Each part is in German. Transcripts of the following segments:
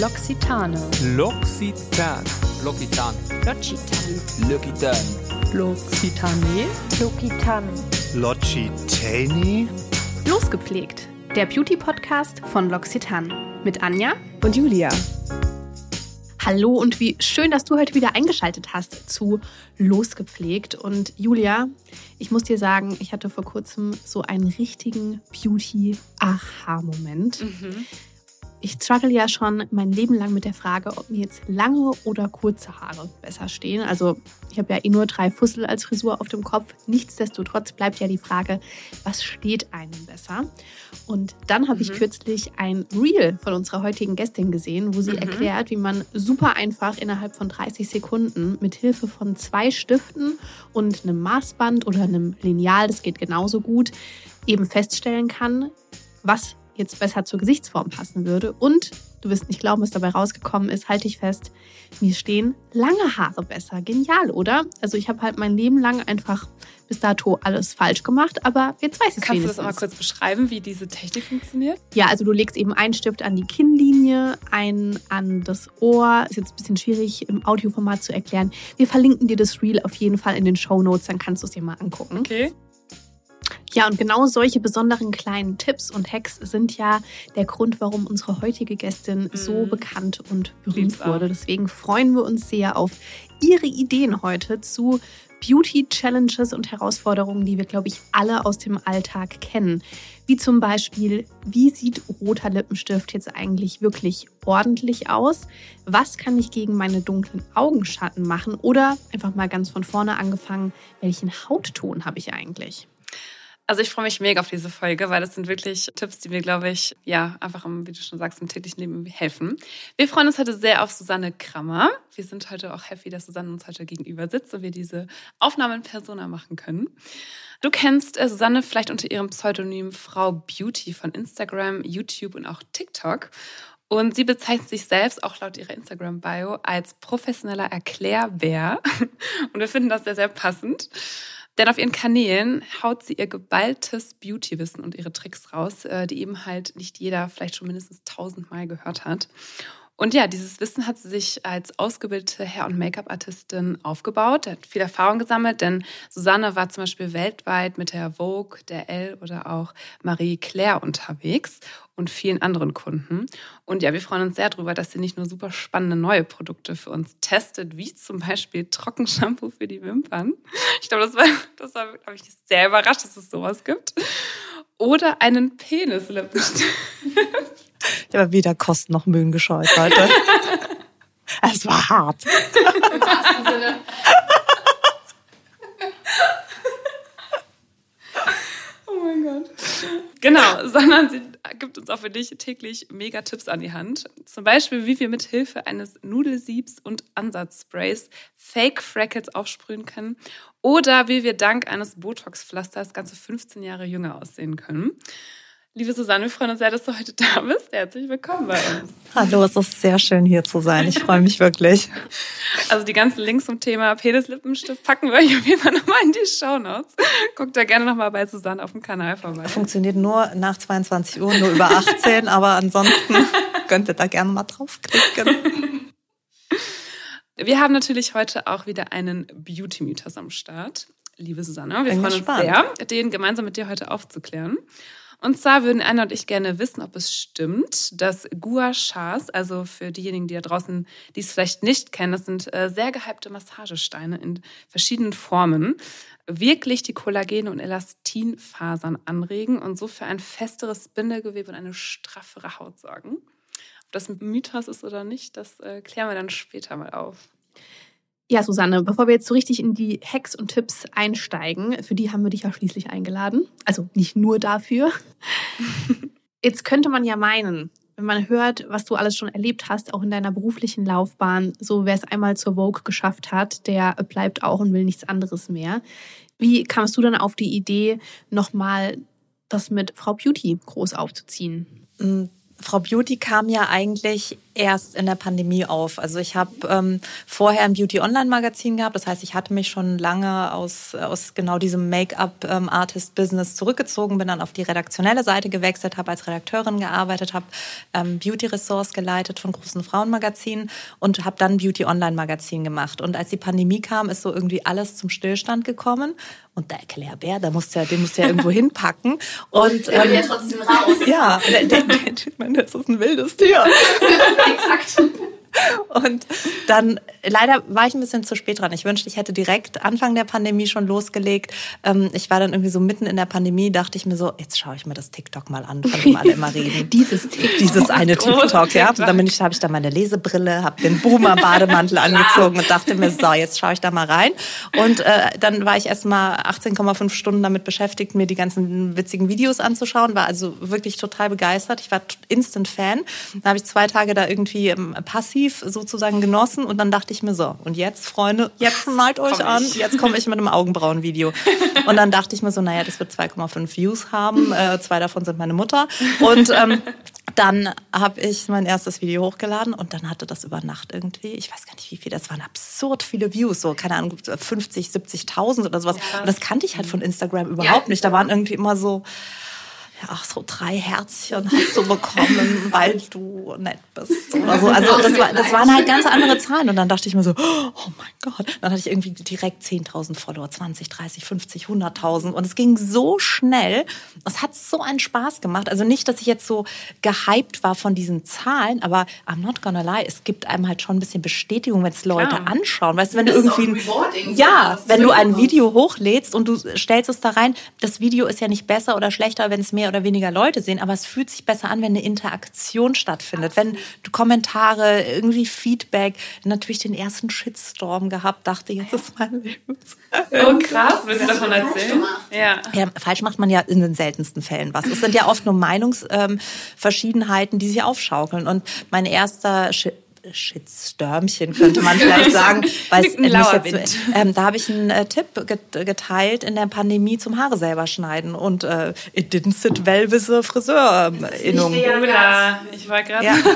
L'Occitane. L'Occitan. L'Occitan. L'Occitane. L'Occitan. L'Occitane. L'Occitane. L'Occitani? Losgepflegt. Der Beauty-Podcast von L'Occitane. Mit Anja. Und Julia. Hallo und wie schön, dass du heute wieder eingeschaltet hast zu Losgepflegt. Und Julia, ich muss dir sagen, ich hatte vor kurzem so einen richtigen Beauty-Aha-Moment. Ich struggle ja schon mein Leben lang mit der Frage, ob mir jetzt lange oder kurze Haare besser stehen. Also ich habe ja eh nur drei Fussel als Frisur auf dem Kopf. Nichtsdestotrotz bleibt ja die Frage, was steht einem besser? Und dann habe ich Mhm. kürzlich ein Reel von unserer heutigen Gästin gesehen, wo sie Mhm. erklärt, wie man super einfach innerhalb von 30 Sekunden mit Hilfe von zwei Stiften und einem Maßband oder einem Lineal, das geht genauso gut, eben feststellen kann, was jetzt besser zur Gesichtsform passen würde. Und du wirst nicht glauben, was dabei rausgekommen ist, halte ich fest, mir stehen lange Haare besser. Genial, oder? Also ich habe halt mein Leben lang einfach bis dato alles falsch gemacht, aber jetzt weiß ich es Kannst du das wenigstens. mal kurz beschreiben, wie diese Technik funktioniert? Ja, also du legst eben einen Stift an die Kinnlinie, einen an das Ohr. Ist jetzt ein bisschen schwierig im Audioformat zu erklären. Wir verlinken dir das Reel auf jeden Fall in den Show Notes, dann kannst du es dir mal angucken. Okay. Ja, und genau solche besonderen kleinen Tipps und Hacks sind ja der Grund, warum unsere heutige Gästin so Mhm. bekannt und berühmt wurde. Deswegen freuen wir uns sehr auf ihre Ideen heute zu Beauty-Challenges und Herausforderungen, die wir, glaube ich, alle aus dem Alltag kennen. Wie zum Beispiel, wie sieht roter Lippenstift jetzt eigentlich wirklich ordentlich aus? Was kann ich gegen meine dunklen Augenschatten machen? Oder einfach mal ganz von vorne angefangen, welchen Hautton habe ich eigentlich? Also ich freue mich mega auf diese Folge, weil das sind wirklich Tipps, die mir, glaube ich, ja, einfach im, wie du schon sagst, im täglichen Leben helfen. Wir freuen uns heute sehr auf Susanne Krammer. Wir sind heute auch happy, dass Susanne uns heute gegenüber sitzt und wir diese Aufnahme in Persona machen können. Du kennst äh, Susanne vielleicht unter ihrem Pseudonym Frau Beauty von Instagram, YouTube und auch TikTok. Und sie bezeichnet sich selbst auch laut ihrer Instagram-Bio als professioneller Erklärbär. Und wir finden das sehr, sehr passend. Denn auf ihren Kanälen haut sie ihr geballtes Beauty-Wissen und ihre Tricks raus, äh, die eben halt nicht jeder vielleicht schon mindestens tausendmal gehört hat. Und ja, dieses Wissen hat sie sich als ausgebildete Hair- und Make-up-Artistin aufgebaut. Hat viel Erfahrung gesammelt, denn Susanne war zum Beispiel weltweit mit der Vogue, der Elle oder auch Marie Claire unterwegs und vielen anderen Kunden. Und ja, wir freuen uns sehr darüber, dass sie nicht nur super spannende neue Produkte für uns testet, wie zum Beispiel Trockenshampoo für die Wimpern. Ich glaube, das war, das war, glaube ich, sehr überrascht, dass es sowas gibt. Oder einen Penislippenstift. Ich habe weder Kosten noch Mühen gescheut heute. es war hart. Oh mein Gott. Genau, sondern sie gibt uns auch für dich täglich mega Tipps an die Hand. Zum Beispiel, wie wir mit Hilfe eines Nudelsiebs und Ansatzsprays Fake Freckles aufsprühen können oder wie wir dank eines Botox-Pflasters ganze 15 Jahre jünger aussehen können. Liebe Susanne, wir freuen uns sehr, dass du heute da bist. Herzlich willkommen bei uns. Hallo, es ist sehr schön hier zu sein. Ich freue mich wirklich. Also die ganzen Links zum Thema Penislippenstift packen wir euch auf jeden Fall nochmal in die Shownotes. Guckt da gerne nochmal bei Susanne auf dem Kanal vorbei. Funktioniert nur nach 22 Uhr, nur über 18, aber ansonsten könnt ihr da gerne mal draufklicken. Wir haben natürlich heute auch wieder einen Beauty-Mythos am Start. Liebe Susanne, wir Bin freuen gespannt. uns sehr, den gemeinsam mit dir heute aufzuklären. Und zwar würden Anna und ich gerne wissen, ob es stimmt, dass Gua Shas, also für diejenigen, die da draußen, die es vielleicht nicht kennen, das sind äh, sehr gehypte Massagesteine in verschiedenen Formen, wirklich die Kollagene und Elastinfasern anregen und so für ein festeres Bindegewebe und eine straffere Haut sorgen. Ob das ein Mythos ist oder nicht, das äh, klären wir dann später mal auf. Ja, Susanne, bevor wir jetzt so richtig in die Hacks und Tipps einsteigen, für die haben wir dich ja schließlich eingeladen. Also nicht nur dafür. Jetzt könnte man ja meinen, wenn man hört, was du alles schon erlebt hast, auch in deiner beruflichen Laufbahn, so wer es einmal zur Vogue geschafft hat, der bleibt auch und will nichts anderes mehr. Wie kamst du dann auf die Idee, nochmal das mit Frau Beauty groß aufzuziehen? Frau Beauty kam ja eigentlich erst in der Pandemie auf. Also ich habe ähm, vorher ein Beauty-Online-Magazin gehabt. Das heißt, ich hatte mich schon lange aus, aus genau diesem Make-up-Artist-Business zurückgezogen, bin dann auf die redaktionelle Seite gewechselt, habe als Redakteurin gearbeitet, habe ähm, Beauty-Ressorts geleitet von großen Frauenmagazinen und habe dann Beauty-Online-Magazin gemacht. Und als die Pandemie kam, ist so irgendwie alles zum Stillstand gekommen. Und der Erklärbär, da musste ja, den musste ja irgendwo hinpacken. Und Der will ja ähm, trotzdem raus. ja, der, der, der, ich meine, das ist ein wildes Tier. Exakt. Und dann, leider war ich ein bisschen zu spät dran. Ich wünschte, ich hätte direkt Anfang der Pandemie schon losgelegt. Ähm, ich war dann irgendwie so mitten in der Pandemie, dachte ich mir so, jetzt schaue ich mir das TikTok mal an, von dem alle immer reden. Dieses TikTok. Dieses eine Großes TikTok, ja. Und dann bin ich, habe ich da meine Lesebrille, habe den Boomer-Bademantel angezogen und dachte mir, so, jetzt schaue ich da mal rein. Und äh, dann war ich erst mal 18,5 Stunden damit beschäftigt, mir die ganzen witzigen Videos anzuschauen. War also wirklich total begeistert. Ich war instant Fan. Dann habe ich zwei Tage da irgendwie ähm, passiv sozusagen genossen und dann dachte ich mir so, und jetzt, Freunde, jetzt malt euch komm an, ich. jetzt komme ich mit einem Augenbrauenvideo. Und dann dachte ich mir so, naja, das wird 2,5 Views haben, äh, zwei davon sind meine Mutter. Und ähm, dann habe ich mein erstes Video hochgeladen und dann hatte das über Nacht irgendwie, ich weiß gar nicht wie viel, das waren absurd viele Views, so keine Ahnung, 50, 70.000 oder sowas. Und das kannte ich halt von Instagram überhaupt nicht. Da waren irgendwie immer so, ja, ach, so drei Herzchen hast du bekommen, weil du nett bist oder so. Also das, war, das waren halt ganz andere Zahlen. Und dann dachte ich mir so, oh mein Gott. Dann hatte ich irgendwie direkt 10.000 Follower, 20, 30, 50, 100.000. Und es ging so schnell. Es hat so einen Spaß gemacht. Also nicht, dass ich jetzt so gehypt war von diesen Zahlen, aber I'm not gonna lie, es gibt einem halt schon ein bisschen Bestätigung, wenn es Leute Klar. anschauen. Weißt du, wenn Das du irgendwie... rewarding, Ja, wenn du ein. Video hochlädst und du stellst es da rein, das Video ist ja nicht besser oder schlechter, wenn es mehr oder weniger Leute sehen, aber es fühlt sich besser an, wenn eine Interaktion stattfindet, wenn du Kommentare, irgendwie Feedback, natürlich den ersten Shitstorm gehabt, dachte, jetzt ist mein Leben. Oh, krass. Willst du davon erzählen? Ja. Ja, falsch macht man ja in den seltensten Fällen was. Es sind ja oft nur Meinungsverschiedenheiten, die sich aufschaukeln. Und mein erster Sh Shitstürmchen könnte man vielleicht sagen, weil es Ein mich lauer jetzt, Wind. ähm, da habe ich einen äh, Tipp get geteilt in der Pandemie zum Haare selber schneiden und äh, it didn't sit well with the Friseurinnung. der- Ulla, ich war gerade. Ja.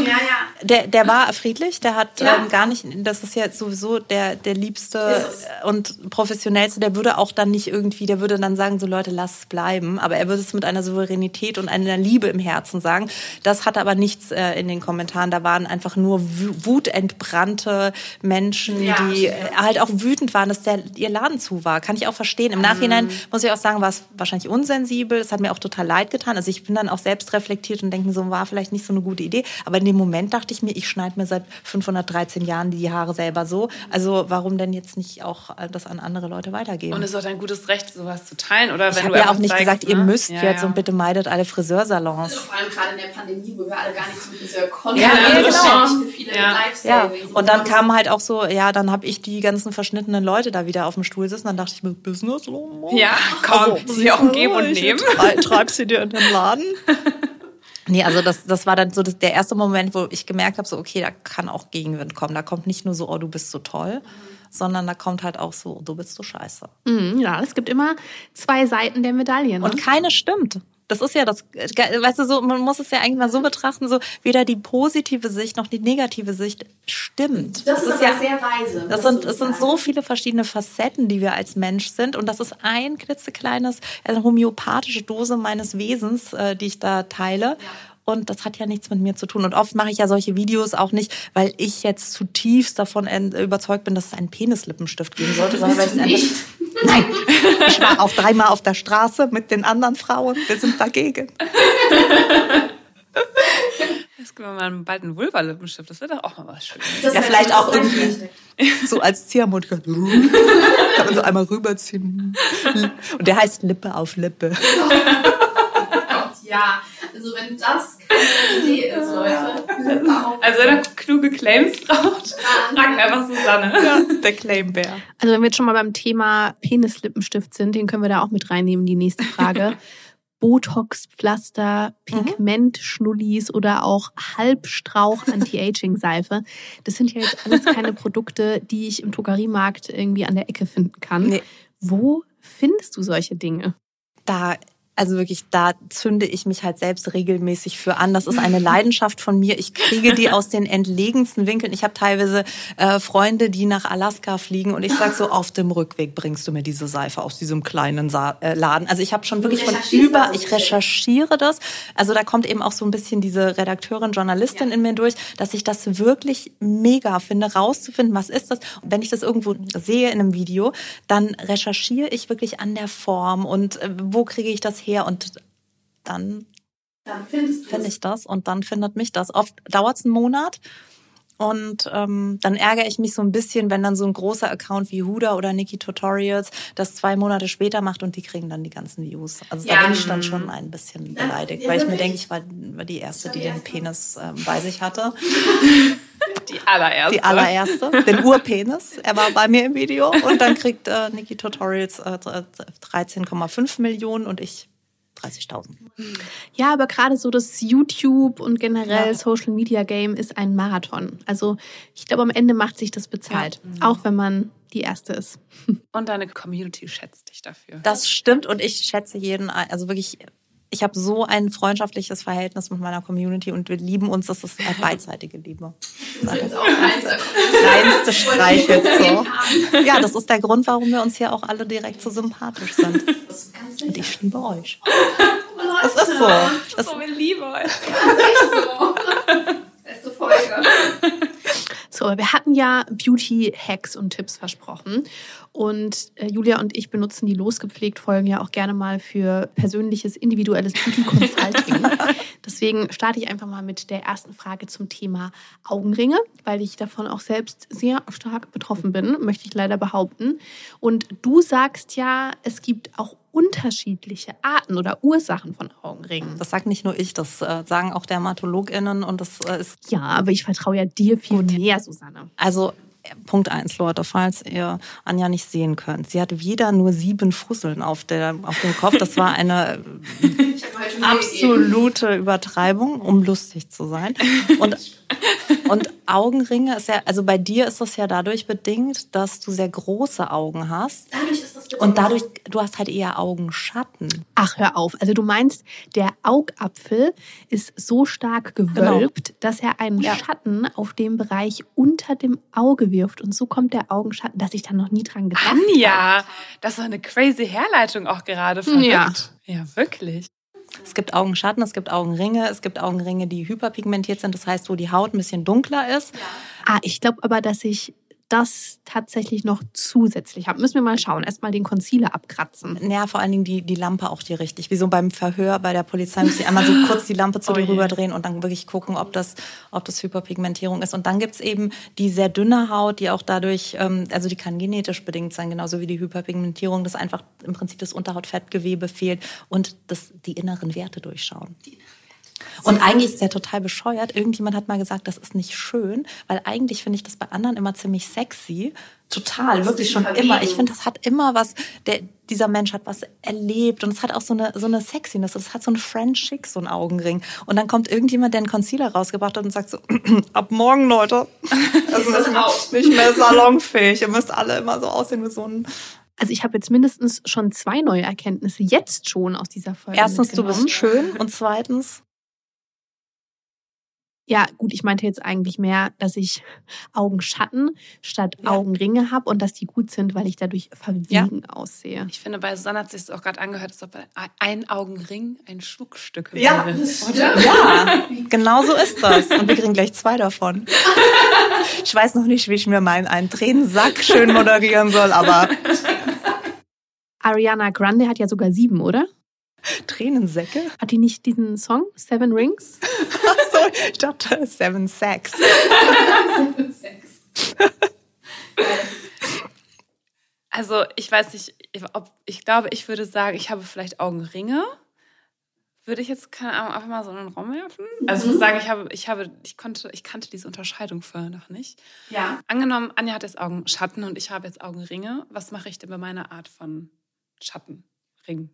Ja, ja. Der, der war friedlich, der hat Ja. ähm, gar nicht, das ist ja sowieso der, der liebste und professionellste, der würde auch dann nicht irgendwie, der würde dann sagen, so Leute, lass es bleiben, aber er würde es mit einer Souveränität und einer Liebe im Herzen sagen. Das hat aber nichts äh, in den Kommentaren, da waren einfach nur wutentbrannte Menschen, Ja, die ja. halt auch wütend waren, dass der, ihr Laden zu war. Kann ich auch verstehen. Im Nachhinein Mhm. muss ich auch sagen, war es wahrscheinlich unsensibel. Es hat mir auch total leid getan. Also ich bin dann auch selbst reflektiert und denke so, war vielleicht nicht so eine gute Idee. Aber in dem Moment dachte ich mir, ich schneide mir seit 513 Jahren die Haare selber so. Also warum denn jetzt nicht auch äh, das an andere Leute weitergeben? Und es ist auch dein gutes Recht, sowas zu teilen, oder? ich habe ja auch nicht zeigst, gesagt, ihr ne? müsst Ja, jetzt ja. und bitte meidet alle Friseursalons. Vor allem gerade in der Pandemie, wo wir alle gar nicht zum Friseur konnten. Ja, Also genau. Viele Ja. Ja, und dann kam halt auch so, ja, dann habe ich die ganzen verschnittenen Leute da wieder auf dem Stuhl sitzen. Dann dachte ich mir, Business, oh, Ja, komm, sie auch geben und nehmen. Trei treib sie dir in den Laden. Nee, also das, das war dann so das, der erste Moment, wo ich gemerkt habe, so okay, da kann auch Gegenwind kommen. Da kommt nicht nur so, oh, du bist so toll, sondern da kommt halt auch so, du bist so scheiße. Mhm, ja, es gibt immer zwei Seiten der Medaille. Ne? Und keine stimmt. Das ist ja das, weißt du, so, man muss es ja eigentlich mal so betrachten, so weder die positive Sicht noch die negative Sicht stimmt. das, ist, ja, sehr weise. Das sind, es sind so viele verschiedene Facetten, die wir als Mensch sind. Und das ist ein klitzekleines, eine homöopathische Dose meines Wesens, äh, die ich da teile. Und das hat ja nichts mit mir zu tun. Und oft mache ich ja solche Videos auch nicht, weil ich jetzt zutiefst davon überzeugt bin, dass es einen Penislippenstift geben sollte, sondern weil ich es einfach. Nein, ich war auch dreimal auf der Straße mit den anderen Frauen. Wir sind dagegen. Jetzt gibt mal bald einen Vulva-Lippenstift. Das wäre doch auch mal was Schönes. Das Ja, vielleicht auch irgendwie so als Ziehharmonik. Kann man so einmal rüberziehen. Und der heißt Lippe auf Lippe. Ja. Also wenn das keine Idee ist, Leute. Also wenn ihr kluge Claims braucht, fragt einfach Susanne. Der Claimbär. Also wenn wir jetzt schon mal beim Thema Penislippenstift sind, den können wir da auch mit reinnehmen, die nächste Frage. Botox-Pflaster, Pigment-Schnullis oder auch Halbstrauch-Anti-Aging-Seife. Das sind ja jetzt alles keine Produkte, die ich im Drogeriemarkt irgendwie an der Ecke finden kann. Nee. Wo findest du solche Dinge? Da also wirklich, da zünde ich mich halt selbst regelmäßig für an. Das ist eine Leidenschaft von mir. Ich kriege die aus den entlegensten Winkeln. Ich habe teilweise äh, Freunde, die nach Alaska fliegen und ich sag so, auf dem Rückweg bringst du mir diese Seife aus diesem kleinen Sa äh, Laden. Also ich habe schon wirklich von über, ich recherchiere das. Also da kommt eben auch so ein bisschen diese Redakteurin, Journalistin ja. in mir durch, dass ich das wirklich mega finde, rauszufinden, was ist das. Und wenn ich das irgendwo sehe in einem Video, dann recherchiere ich wirklich an der Form und äh, wo kriege ich das her her und dann, dann finde ich das und dann findet mich das. Oft dauert es einen Monat und ähm, dann ärgere ich mich so ein bisschen, wenn dann so ein großer Account wie Huda oder Nikki Tutorials das zwei Monate später macht und die kriegen dann die ganzen Views. Also ja. da bin ich dann schon ein bisschen beleidigt, ja, weil ich mir denke, ich war, war die Erste, die den Penis äh, bei sich hatte. Die allererste. Die allererste, den Urpenis. Er war bei mir im Video und dann kriegt äh, Nikki Tutorials äh, 13,5 Millionen und ich 30.000. Ja, aber gerade so das YouTube und generell ja. Social Media Game ist ein Marathon. Also ich glaube, am Ende macht sich das bezahlt, ja. auch wenn man die erste ist. Und deine Community schätzt dich dafür. Das stimmt und ich schätze jeden, also wirklich ich habe so ein freundschaftliches Verhältnis mit meiner Community und wir lieben uns. Das ist eine beidseitige Liebe. Das ist auch reinste Streich jetzt so. Ja, das ist der Grund, warum wir uns hier auch alle direkt so sympathisch sind. Und ich liebe euch. Das ist so. Das so, wir lieben euch. So, wir hatten ja Beauty-Hacks und Tipps versprochen. Und äh, Julia und ich benutzen die losgepflegt Folgen ja auch gerne mal für persönliches, individuelles Beauty Consulting. Deswegen starte ich einfach mal mit der ersten Frage zum Thema Augenringe, weil ich davon auch selbst sehr stark betroffen bin, möchte ich leider behaupten. Und du sagst ja, es gibt auch unterschiedliche Arten oder Ursachen von Augenringen. Das sagt nicht nur ich, das äh, sagen auch DermatologInnen und das äh, ist. Ja, aber ich vertraue ja dir viel Gut. mehr, Susanne. Also Punkt eins, Leute, falls ihr Anja nicht sehen könnt. Sie hat wieder nur sieben Fusseln auf, der, auf dem Kopf. Das war eine absolute Übertreibung, um lustig zu sein. Und, und Augenringe ist ja, also bei dir ist das ja dadurch bedingt, dass du sehr große Augen hast. Dadurch ist das. Und dadurch, du hast halt eher Augenschatten. Ach, hör auf. Also du meinst, der Augapfel ist so stark gewölbt, genau. dass er einen ja. Schatten auf dem Bereich unter dem Auge wirft. Und so kommt der Augenschatten, dass ich da noch nie dran gedacht habe. Anja, das war eine crazy Herleitung auch gerade. Verrückt. Ja. ja, wirklich. Es gibt Augenschatten, es gibt Augenringe, es gibt Augenringe, die hyperpigmentiert sind, das heißt, wo die Haut ein bisschen dunkler ist. Ah, ich glaube aber, dass ich das tatsächlich noch zusätzlich habe. Müssen wir mal schauen. Erstmal den Concealer abkratzen. Ja, vor allen Dingen die, die Lampe auch die richtig. Wie so beim Verhör bei der Polizei muss ich einmal so kurz die Lampe zu oh dir rüberdrehen und dann wirklich gucken, ob das, ob das Hyperpigmentierung ist. Und dann gibt's eben die sehr dünne Haut, die auch dadurch, ähm, also die kann genetisch bedingt sein, genauso wie die Hyperpigmentierung, dass einfach im Prinzip das Unterhautfettgewebe fehlt und das, die inneren Werte durchschauen. Die und eigentlich ist der total bescheuert. Irgendjemand hat mal gesagt, das ist nicht schön, weil eigentlich finde ich das bei anderen immer ziemlich sexy. Total, wirklich schon immer. Ich finde, das hat immer was, der, dieser Mensch hat was erlebt und es hat auch so eine, so eine Sexiness. Es hat so ein French Chic, so ein Augenring. Und dann kommt irgendjemand, der einen Concealer rausgebracht hat und sagt so, ab morgen, Leute. Also das ist nicht mehr salonfähig. Ihr müsst alle immer so aussehen wie so ein also ich habe jetzt mindestens schon zwei neue Erkenntnisse jetzt schon aus dieser Folge. Erstens, du bist schön und zweitens, ja, gut, ich meinte jetzt eigentlich mehr, dass ich Augenschatten statt ja. Augenringe habe und dass die gut sind, weil ich dadurch verwegen ja. aussehe. Ich finde, bei Susanne hat sich das auch gerade angehört, als ob ein Augenring ein Schmuckstück wäre. Ja, ja, genau so ist das. Und wir kriegen gleich zwei davon. Ich weiß noch nicht, wie ich mir meinen einen Tränensack schön moderieren soll, aber. Ariana Grande hat ja sogar sieben, oder? Tränensäcke? Hat die nicht diesen Song Seven Rings? Achso, ich dachte Seven Sacks. Seven Sacks. also ich weiß nicht, ob ich glaube, ich würde sagen, ich habe vielleicht Augenringe. Würde ich jetzt keine Ahnung, einfach mal so in den Raum werfen? Also ich muss sagen, ich habe, ich habe, ich konnte, ich kannte diese Unterscheidung vorher noch nicht. Ja. Angenommen, Anja hat jetzt Augenschatten und ich habe jetzt Augenringe. Was mache ich denn bei meiner Art von Schattenring?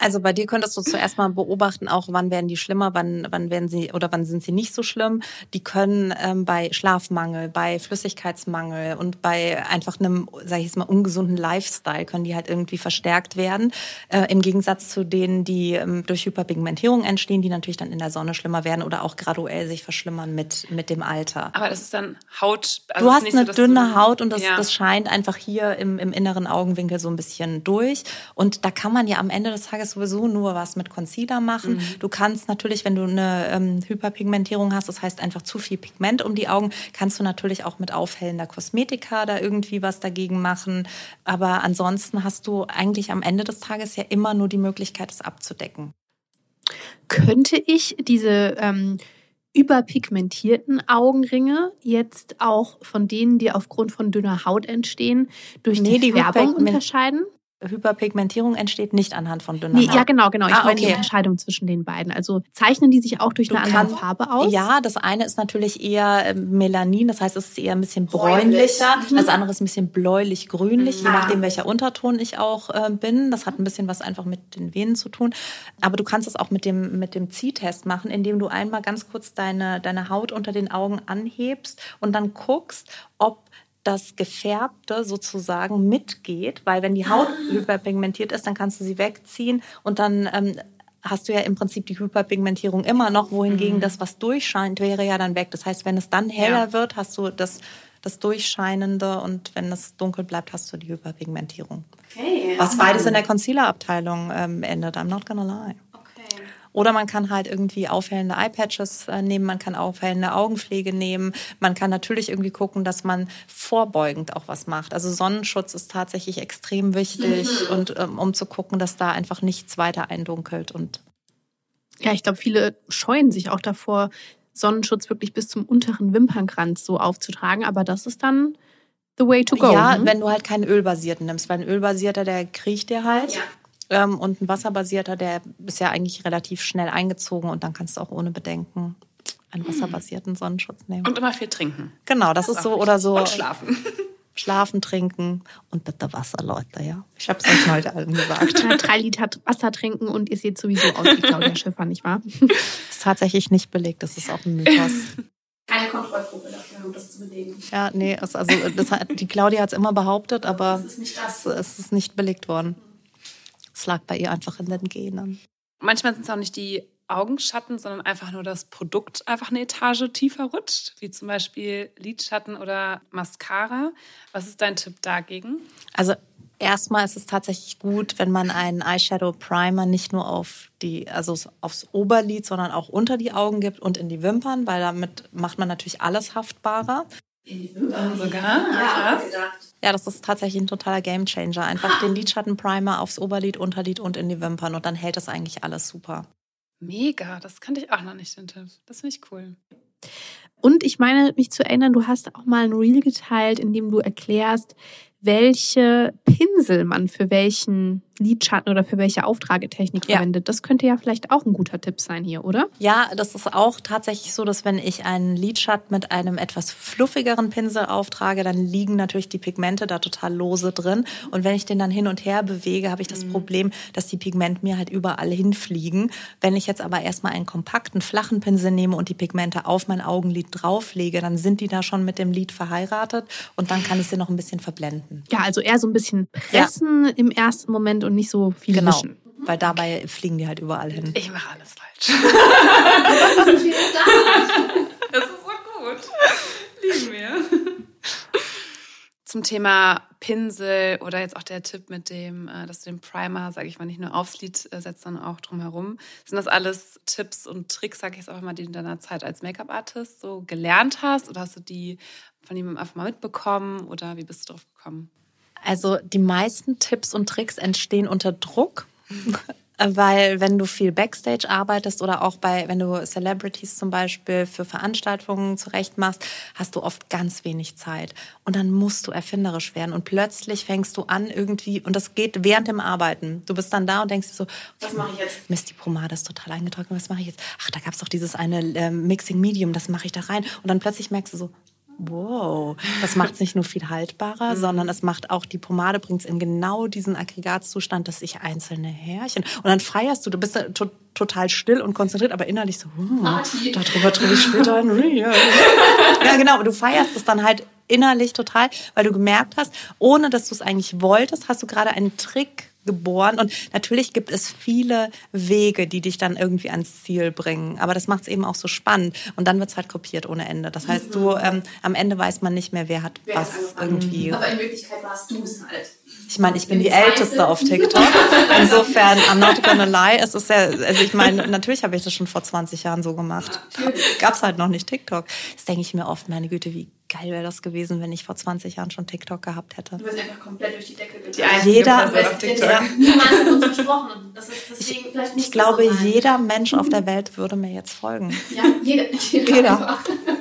Also bei dir könntest du zuerst mal beobachten, auch wann werden die schlimmer, wann, wann werden sie oder wann sind sie nicht so schlimm. Die können ähm, bei Schlafmangel, bei Flüssigkeitsmangel und bei einfach einem, sage ich jetzt mal, ungesunden Lifestyle können die halt irgendwie verstärkt werden. Äh, Im Gegensatz zu denen, die ähm, durch Hyperpigmentierung entstehen, die natürlich dann in der Sonne schlimmer werden oder auch graduell sich verschlimmern mit, mit dem Alter. Aber das ist dann Haut. Also du hast eine so, dünne Haut und das, ja. das scheint einfach hier im, im inneren Augenwinkel so ein bisschen durch. Und da kann man ja am Ende des Tages sowieso nur was mit Concealer machen. Mhm. Du kannst natürlich, wenn du eine ähm, Hyperpigmentierung hast, das heißt einfach zu viel Pigment um die Augen, kannst du natürlich auch mit aufhellender Kosmetika da irgendwie was dagegen machen. Aber ansonsten hast du eigentlich am Ende des Tages ja immer nur die Möglichkeit, es abzudecken. Könnte ich diese ähm, überpigmentierten Augenringe jetzt auch von denen, die aufgrund von dünner Haut entstehen, durch Nee, die, die Färbung unterscheiden? Hyperpigmentierung entsteht nicht anhand von dünner Nee, Haut. ja, genau, genau. Ich Ah, meine die. Unterscheidung zwischen den beiden. Also zeichnen die sich auch durch Du eine andere Farbe aus? Ja, das eine ist natürlich eher äh, Melanin, das heißt, es ist eher ein bisschen bräunlicher. Das andere ist ein bisschen bläulich-grünlich, je nachdem, welcher Unterton ich auch äh, bin. Das hat ein bisschen was einfach mit den Venen zu tun. Aber du kannst es auch mit dem, mit dem Ziehtest machen, indem du einmal ganz kurz deine, deine Haut unter den Augen anhebst und dann guckst, ob das Gefärbte sozusagen mitgeht, weil wenn die Haut hyperpigmentiert ist, dann kannst du sie wegziehen und dann ähm, hast du ja im Prinzip die Hyperpigmentierung immer noch, wohingegen das, was durchscheint, wäre ja dann weg. Das heißt, wenn es dann heller Ja. wird, hast du das, das Durchscheinende und wenn es dunkel bleibt, hast du die Hyperpigmentierung. Okay. Was beides in der Concealer-Abteilung ähm, endet, I'm not gonna lie. Oder man kann halt irgendwie aufhellende Eyepatches äh, nehmen, man kann aufhellende Augenpflege nehmen. Man kann natürlich irgendwie gucken, dass man vorbeugend auch was macht. Also Sonnenschutz ist tatsächlich extrem wichtig und ähm, um zu gucken, dass da einfach nichts weiter eindunkelt und Ja, ich glaube, viele scheuen sich auch davor, Sonnenschutz wirklich bis zum unteren Wimpernkranz so aufzutragen. Aber das ist dann the way to go. ja, ne? wenn du halt keinen ölbasierten nimmst, weil ein ölbasierter, der kriecht dir halt. Ähm, und ein wasserbasierter, der ist ja eigentlich relativ schnell eingezogen und dann kannst du auch ohne Bedenken einen wasserbasierten Sonnenschutz nehmen. Und immer viel trinken. genau, das, ist so oder so Und schlafen. schlafen, trinken und bitte Wasser, Leute, ja. Ich habe es euch heute allen gesagt. Ja, drei Liter Wasser trinken und ihr seht sowieso aus wie Claudia Schiffer, nicht wahr? ist tatsächlich nicht belegt, das ist auch ein Mythos. Keine Kontrollprobe dafür, um das zu belegen. Ja, nee, also das hat, die Claudia hat es immer behauptet, aber Das ist nicht das. es, es ist nicht belegt worden. Es lag bei ihr einfach in den Genen. Manchmal sind es auch nicht die Augenschatten, sondern einfach nur das Produkt einfach eine Etage tiefer rutscht, wie zum Beispiel Lidschatten oder Mascara. Was ist dein Tipp dagegen? Also erstmal ist es tatsächlich gut, wenn man einen Eyeshadow Primer nicht nur auf die, also aufs Oberlid, sondern auch unter die Augen gibt und in die Wimpern, weil damit macht man natürlich alles haftbarer. Sogar? Ja. Ja, das ist tatsächlich ein totaler Gamechanger. Einfach den Lidschattenprimer aufs Oberlid, Unterlid und in die Wimpern und dann hält das eigentlich alles super. Mega, das kannte ich auch noch nicht, den Tipp. Das finde ich cool. Und ich meine, mich zu erinnern, du hast auch mal ein Reel geteilt, in dem du erklärst, welche Pinsel man für welchen Lidschatten oder für welche Auftragetechnik Ja. verwendet. Das könnte ja vielleicht auch ein guter Tipp sein hier, oder? Ja, das ist auch tatsächlich so, dass wenn ich einen Lidschatten mit einem etwas fluffigeren Pinsel auftrage, dann liegen natürlich die Pigmente da total lose drin. Und wenn ich den dann hin und her bewege, habe ich das Problem, dass die Pigmente mir halt überall hinfliegen. Wenn ich jetzt aber erstmal einen kompakten, flachen Pinsel nehme und die Pigmente auf mein Augenlid drauflege, dann sind die da schon mit dem Lid verheiratet und dann kann ich sie noch ein bisschen verblenden. Ja, also eher so ein bisschen pressen im ersten Moment und nicht so viel Genau, mischen. weil dabei fliegen die halt überall hin. Ich mache alles falsch. das ist so gut. Lieben wir. Zum Thema Pinsel oder jetzt auch der Tipp mit dem, äh, dass du den Primer, sage ich mal, nicht nur aufs Lid äh, setzt, sondern auch drumherum. Sind das alles Tipps und Tricks, sage ich jetzt auch mal, die du in deiner Zeit als Make-up-Artist so gelernt hast? Oder hast du die von jemandem einfach mal mitbekommen? Oder wie bist du drauf gekommen? Also die meisten Tipps und Tricks entstehen unter Druck, weil wenn du viel Backstage arbeitest oder auch bei, wenn du Celebrities zum Beispiel für Veranstaltungen zurecht machst, hast du oft ganz wenig Zeit und dann musst du erfinderisch werden und plötzlich fängst du an irgendwie und das geht während dem Arbeiten. Du bist dann da und denkst dir so, was mache ich jetzt? Mist, die Pomade ist total eingetrocknet, was mache ich jetzt? Ach, da gab es doch dieses eine ähm, Mixing Medium, das mache ich da rein und dann plötzlich merkst du so, wow, das macht es nicht nur viel haltbarer, sondern es macht auch die Pomade, bringt es in genau diesen Aggregatzustand, dass sich einzelne Härchen. Und dann feierst du, du bist to total still und konzentriert, aber innerlich so, hm, darüber drehe ich später ein ja, genau, aber du feierst es dann halt innerlich total, weil du gemerkt hast, ohne dass du es eigentlich wolltest, hast du gerade einen Trick geboren. Und natürlich gibt es viele Wege, die dich dann irgendwie ans Ziel bringen. Aber das macht es eben auch so spannend. Und dann wird es halt kopiert ohne Ende. Das heißt, du ähm, am Ende weiß man nicht mehr, wer hat Wer hat was angefangen. irgendwie. Aber in Wirklichkeit warst du es halt. Ich meine, ich bin die Älteste auf TikTok. Insofern, I'm not gonna lie. Es ist ja, also ich meine, natürlich habe ich das schon vor 20 Jahren so gemacht. Gab es halt noch nicht TikTok. Das denke ich mir oft, meine Güte, wie geil wäre das gewesen, wenn ich vor 20 Jahren schon TikTok gehabt hätte. Du wirst einfach komplett durch die Decke gegangen. Jeder- auf TikTok. ja. Niemand hat uns gesprochen. Das ist deswegen vielleicht nicht Ich glaube, so jeder Mensch auf der Welt würde mir jetzt folgen. Ja, jeder. Jeder.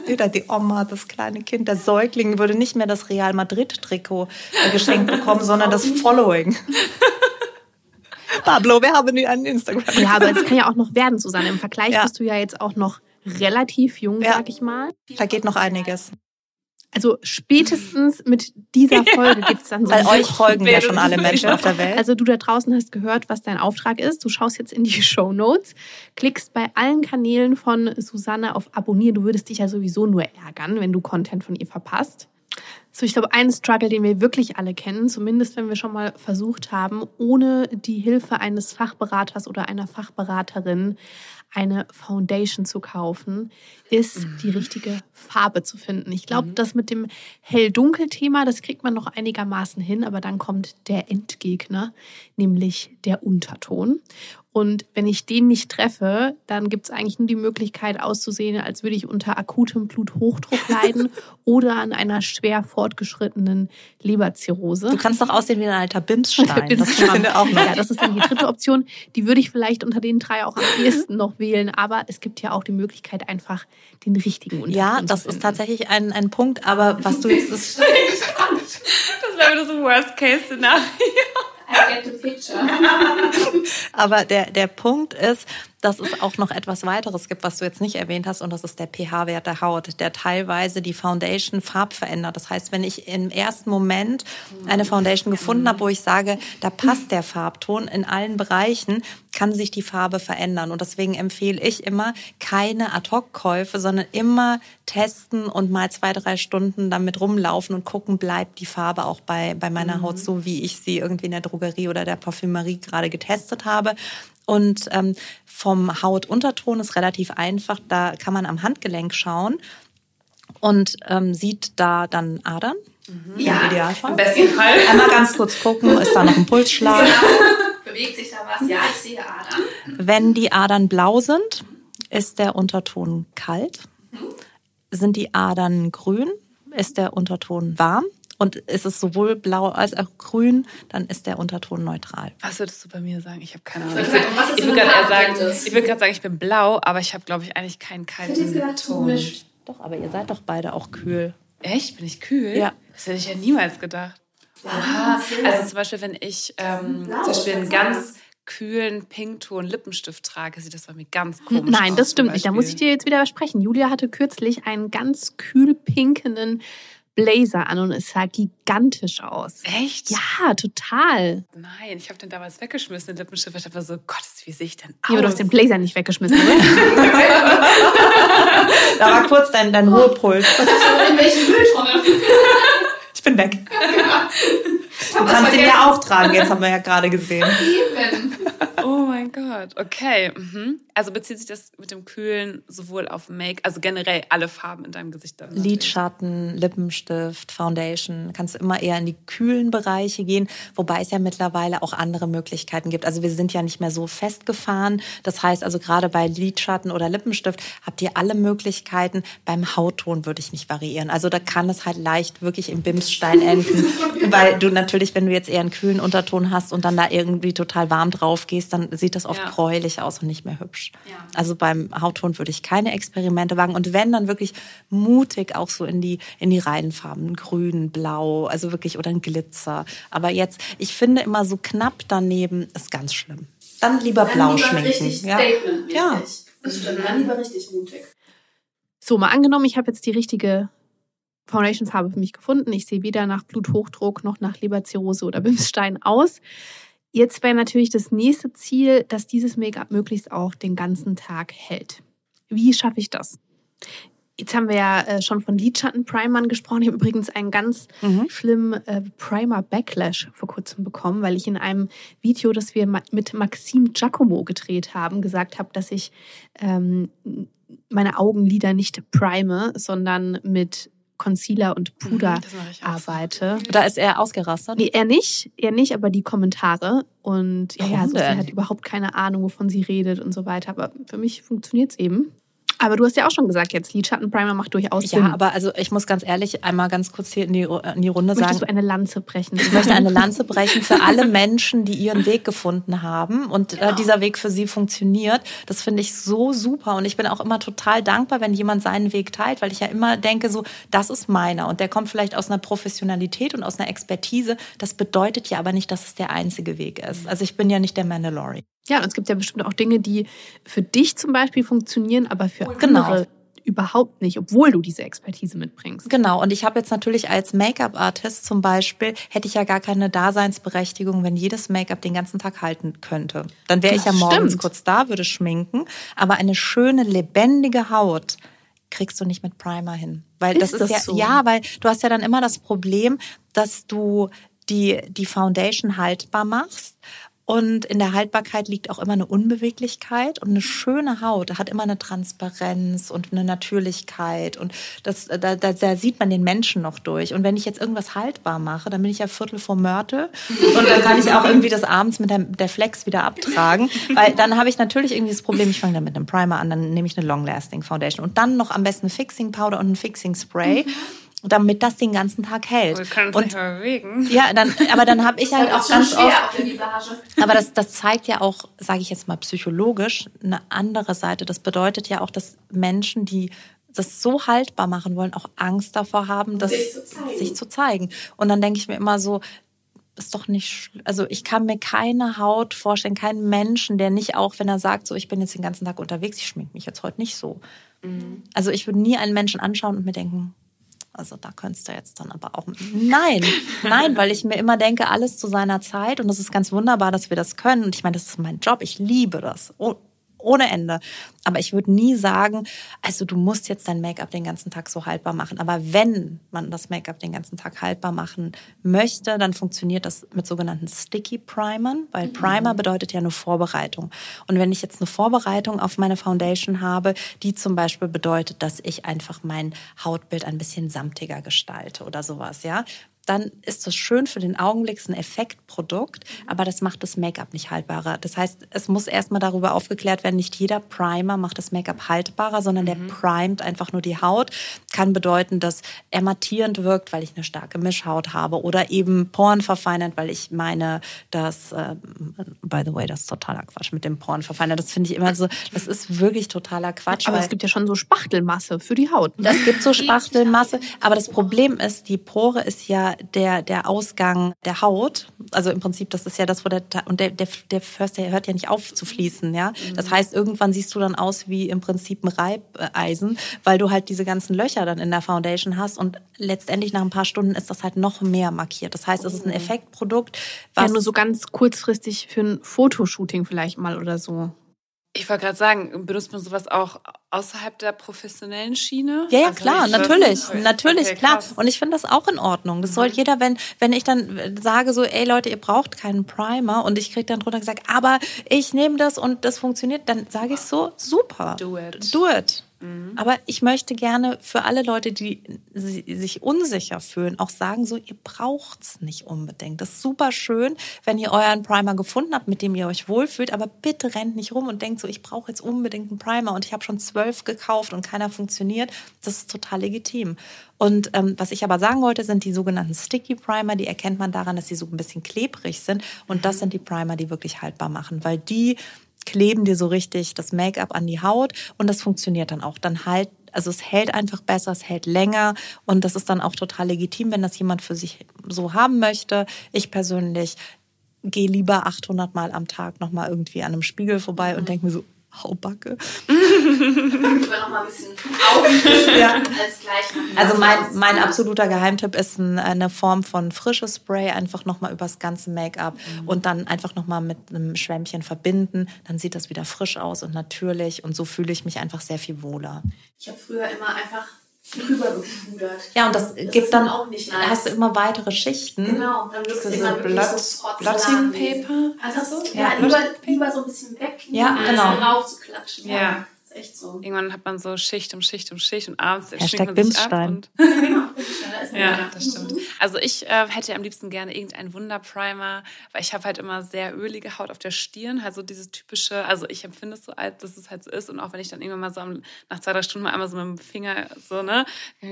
Jeder. die Oma, das kleine Kind, der Säugling würde nicht mehr das Real Madrid-Trikot geschenkt bekommen, sondern das Following. Pablo, wir haben einen Instagram. Ja, aber es kann ja auch noch werden, Susanne. Im Vergleich Ja. bist du ja jetzt auch noch relativ jung, Ja. sag ich mal. Da geht noch einiges. Also spätestens mit dieser Folge geht es dann so. Weil euch folgen ja schon alle Menschen ja. auf der Welt. Also du da draußen hast gehört, was dein Auftrag ist. Du schaust jetzt in die Show Notes, klickst bei allen Kanälen von Susanne auf Abonnieren. Du würdest dich ja sowieso nur ärgern, wenn du Content von ihr verpasst. So, ich glaube, ein Struggle, den wir wirklich alle kennen, zumindest wenn wir schon mal versucht haben, ohne die Hilfe eines Fachberaters oder einer Fachberaterin eine Foundation zu kaufen, ist die richtige Farbe zu finden. Ich glaube, das mit dem Hell-Dunkel-Thema, das kriegt man noch einigermaßen hin, aber dann kommt der Endgegner, nämlich der Unterton. Und wenn ich den nicht treffe, dann gibt es eigentlich nur die Möglichkeit auszusehen, als würde ich unter akutem Bluthochdruck leiden oder an einer schwer fortgeschrittenen Leberzirrhose. Du kannst doch aussehen wie ein alter Bimsstein. Das Bimsstein. funktioniert auch noch. Ja, das ist dann die dritte Option. Die würde ich vielleicht unter den drei auch am ehesten noch wählen. Aber es gibt ja auch die Möglichkeit, einfach den richtigen Unterton Ja, zu das finden. ist tatsächlich ein, ein Punkt, aber was du jetzt ist, Das wäre das Worst-Case-Szenario. I get the picture. aber der, der Punkt ist, dass es auch noch etwas weiteres gibt, was du jetzt nicht erwähnt hast, und das ist der pH-Wert der Haut, der teilweise die Foundation farb verändert. Das heißt, wenn ich im ersten Moment eine Foundation gefunden habe, wo ich sage, da passt der Farbton in allen Bereichen, kann sich die Farbe verändern. Und deswegen empfehle ich immer keine Ad-Hoc-Käufe, sondern immer testen und mal zwei, drei Stunden damit rumlaufen und gucken, bleibt die Farbe auch bei, bei meiner Haut so, wie ich sie irgendwie in der Drogerie oder der Parfümerie gerade getestet habe. Und ähm, vom Hautunterton ist relativ einfach. Da kann man am Handgelenk schauen und ähm, sieht da dann Adern. Im Idealfall. Im besten Fall. Einmal ganz kurz gucken, ist da noch ein Pulsschlag. Bewegt sich da was? Ja, ich sehe Adern. Wenn die Adern blau sind, ist der Unterton kalt. Sind die Adern grün, ist der Unterton warm. Und ist es sowohl blau als auch grün, dann ist der Unterton neutral. Was würdest du bei mir sagen? Ich habe keine Ahnung. Ich Ich würd würde gerade sagen, ich würde gerade sagen, ich bin blau, aber ich habe, glaube ich, eigentlich keinen kalten gedacht, Ton. Doch, aber ihr seid doch beide auch kühl. Echt? Bin ich kühl? Ja. Das hätte ich ja niemals gedacht. Aha. Also zum Beispiel, wenn ich ähm, Blau, zum Beispiel einen ganz kühlen Pinkton Lippenstift trage, sieht das bei mir ganz komisch Nein, aus. das stimmt nicht. Da muss ich dir jetzt wieder versprechen. Julia hatte kürzlich einen ganz kühl pinkenden Blazer an und es sah gigantisch aus. Echt? Ja, total. Nein, ich habe den damals weggeschmissen, den Lippenstift. Ich dachte so, Gott, wie sehe ich denn aus? Ja, aber du hast den Blazer nicht weggeschmissen, oder? Da war kurz dein, dein Ruhepuls. in welchen Mülltrommel? Ich bin weg. Du kannst ihn ja auch tragen, jetzt haben wir ja gerade gesehen. Eben. Oh mein Gott, okay. Mhm. Also bezieht sich das mit dem Kühlen sowohl auf Make, also generell alle Farben in deinem Gesicht dann? Lidschatten, Lippenstift, Foundation, kannst du immer eher in die kühlen Bereiche gehen, wobei es ja mittlerweile auch andere Möglichkeiten gibt. Also wir sind ja nicht mehr so festgefahren. Das heißt also gerade bei Lidschatten oder Lippenstift habt ihr alle Möglichkeiten. Beim Hautton würde ich nicht variieren. Also da kann es halt leicht wirklich im Bimsstein enden, weil du natürlich, wenn du jetzt eher einen kühlen Unterton hast und dann da irgendwie total warm drauf gehst, dann sieht das oft Ja. gräulich aus und nicht mehr hübsch. Ja. Also beim Hautton würde ich keine Experimente wagen und wenn dann wirklich mutig auch so in die in die Reihenfarben, grün, blau, also wirklich oder ein Glitzer. Aber jetzt, ich finde immer so knapp daneben ist ganz schlimm. Dann lieber blau schminken. ja. Ja. Das stimmt. Dann lieber richtig mutig. So, mal angenommen, ich habe jetzt die richtige Foundation-Farbe für mich gefunden. Ich sehe weder nach Bluthochdruck noch nach Leberzirrhose oder Bimsstein aus. Jetzt wäre natürlich das nächste Ziel, dass dieses Make-up möglichst auch den ganzen Tag hält. Wie schaffe ich das? Jetzt haben wir ja äh, schon von Lidschattenprimern gesprochen. Ich habe übrigens einen ganz Mhm. schlimmen äh, Primer-Backlash vor kurzem bekommen, weil ich in einem Video, das wir mit Maxim Giacomo gedreht haben, gesagt habe, dass ich ähm, meine Augenlider nicht prime, sondern mit Concealer und Puder Mhm, auch so. arbeite. Da ist er ausgerastet. Nee, er nicht, er nicht, aber die Kommentare. Und ja, ja, Warum so, sie hat überhaupt keine Ahnung, wovon sie redet und so weiter. Aber für mich funktioniert es eben. Aber du hast ja auch schon gesagt, jetzt Lidschattenprimer macht durchaus Sinn. Ja, aber also ich muss ganz ehrlich einmal ganz kurz hier in die, in die Runde sagen. Möchtest du eine Lanze brechen? Ich möchte eine Lanze brechen für alle Menschen, die ihren Weg gefunden haben und äh, dieser Weg für sie funktioniert. Das finde ich so super und ich bin auch immer total dankbar, wenn jemand seinen Weg teilt, weil ich ja immer denke, so, das ist meiner und der kommt vielleicht aus einer Professionalität und aus einer Expertise. Das bedeutet ja aber nicht, dass es der einzige Weg ist. Also ich bin ja nicht der Mandalorian. Ja, und es gibt ja bestimmt auch Dinge, die für dich zum Beispiel funktionieren, aber für Genau. andere überhaupt nicht, obwohl du diese Expertise mitbringst. Genau, und ich habe jetzt natürlich als Make-up-Artist zum Beispiel, hätte ich ja gar keine Daseinsberechtigung, wenn jedes Make-up den ganzen Tag halten könnte. Dann wäre ich ja Das morgens stimmt. kurz da, würde schminken, aber eine schöne, lebendige Haut kriegst du nicht mit Primer hin. Weil das Ist ist, das ja, so? ja, weil du hast ja dann immer das Problem, dass du die, die Foundation haltbar machst. Und in der Haltbarkeit liegt auch immer eine Unbeweglichkeit und eine schöne Haut hat immer eine Transparenz und eine Natürlichkeit und das, da, da, da sieht man den Menschen noch durch. Und wenn ich jetzt irgendwas haltbar mache, dann bin ich ja Viertel vor Mörtel und dann kann ich auch irgendwie das abends mit der, der Flex wieder abtragen, weil dann habe ich natürlich irgendwie das Problem, ich fange dann mit einem Primer an, dann nehme ich eine Long-Lasting Foundation und dann noch am besten Fixing Powder und ein Fixing Spray. Damit das den ganzen Tag hält. Wir können uns nicht bewegen. ja, dann, aber dann habe ich halt auch ganz oft. Aber das, das zeigt ja auch, sage ich jetzt mal psychologisch, eine andere Seite. Das bedeutet ja auch, dass Menschen, die das so haltbar machen wollen, auch Angst davor haben, das sich zu zeigen. Und dann denke ich mir immer so, ist doch nicht, also ich kann mir keine Haut vorstellen, keinen Menschen, der nicht auch, wenn er sagt, so ich bin jetzt den ganzen Tag unterwegs, ich schmink mich jetzt heute nicht so. Also ich würde nie einen Menschen anschauen und mir denken, also da könntest du jetzt dann aber auch. Nein, nein, weil ich mir immer denke, alles zu seiner Zeit und das ist ganz wunderbar, dass wir das können. Und ich meine, das ist mein Job, ich liebe das. Oh, ohne Ende. Aber ich würde nie sagen, also du musst jetzt dein Make-up den ganzen Tag so haltbar machen. Aber wenn man das Make-up den ganzen Tag haltbar machen möchte, dann funktioniert das mit sogenannten Sticky Primern, weil Primer bedeutet ja eine Vorbereitung. Und wenn ich jetzt eine Vorbereitung auf meine Foundation habe, die zum Beispiel bedeutet, dass ich einfach mein Hautbild ein bisschen samtiger gestalte oder sowas, ja, dann ist das schön für den Augenblick, ist ein Effektprodukt, aber das macht das Make-up nicht haltbarer. Das heißt, es muss erstmal darüber aufgeklärt werden, nicht jeder Primer macht das Make-up haltbarer, sondern der primet einfach nur die Haut. Kann bedeuten, dass er mattierend wirkt, weil ich eine starke Mischhaut habe oder eben Poren verfeinert, weil ich meine, dass, äh, by the way, das ist totaler Quatsch mit dem Poren verfeinert. Das finde ich immer so, das ist wirklich totaler Quatsch. Aber es gibt ja schon so Spachtelmasse für die Haut. es gibt so Spachtelmasse, aber das Problem ist, die Pore ist ja der, der Ausgang der Haut. Also im Prinzip, das ist ja das, wo der, und der, der, der, First, der hört ja nicht auf zu fließen, ja. Das heißt, irgendwann siehst du dann aus wie im Prinzip ein Reibeisen, weil du halt diese ganzen Löcher dann in der Foundation hast und letztendlich nach ein paar Stunden ist das halt noch mehr markiert. Das heißt, es ist ein Effektprodukt, Ja, was nur so ganz kurzfristig für ein Fotoshooting vielleicht mal oder so. Ich wollte gerade sagen, benutzt man sowas auch außerhalb der professionellen Schiene? Ja, ja, Also klar, ich- das- natürlich, okay, natürlich, klar. krass. Und ich finde das auch in Ordnung. Das soll jeder, wenn, wenn ich dann sage so, ey Leute, ihr braucht keinen Primer und ich krieg dann drunter gesagt, aber ich nehme das und das funktioniert, dann sage ich so, super. Do it. Do it. Aber ich möchte gerne für alle Leute, die si- sich unsicher fühlen, auch sagen, so, ihr braucht's nicht unbedingt. Das ist super schön, wenn ihr euren Primer gefunden habt, mit dem ihr euch wohlfühlt, aber bitte rennt nicht rum und denkt so, ich brauche jetzt unbedingt einen Primer und ich habe schon zwölf gekauft und keiner funktioniert. Das ist total legitim. Und ähm, was ich aber sagen wollte, sind die sogenannten Sticky Primer. Die erkennt man daran, dass sie so ein bisschen klebrig sind. Und das sind die Primer, die wirklich haltbar machen, weil die kleben dir so richtig das Make-up an die Haut und das funktioniert dann auch. Dann halt, also es hält einfach besser, es hält länger und das ist dann auch total legitim, wenn das jemand für sich so haben möchte. Ich persönlich gehe lieber 800 Mal am Tag nochmal irgendwie an einem Spiegel vorbei und denke mir so, Haubacke. Lieber noch mal ein bisschen Ja. als gleich Also mein, mein absoluter Geheimtipp ist ein, eine Form von frisches Spray, einfach nochmal übers ganze Make-up und dann einfach nochmal mit einem Schwämmchen verbinden. Dann sieht das wieder frisch aus und natürlich und so fühle ich mich einfach sehr viel wohler. Ich habe früher immer einfach drüber gepudert. Ja, und das, Das gibt dann, dann auch nicht nice. hast du immer weitere Schichten. Genau, dann wirkt es So immer Blot- so Blotting. Paper? Also so, Ja, ja, lieber, lieber so ein bisschen weg, Ja, als genau. dann rauf zu klatschen. Ja. Ist echt so. Irgendwann hat man so Schicht um Schicht um Schicht und abends schminkt man sich ab. Und, Ja, genau. Da ja, das stimmt. Also ich äh, hätte am liebsten gerne irgendeinen Wunderprimer, weil ich habe halt immer sehr ölige Haut auf der Stirn, halt so dieses typische, also ich empfinde es so, als dass es halt so ist und auch wenn ich dann irgendwann mal so am, nach zwei, drei Stunden mal einmal so mit dem Finger so, ne,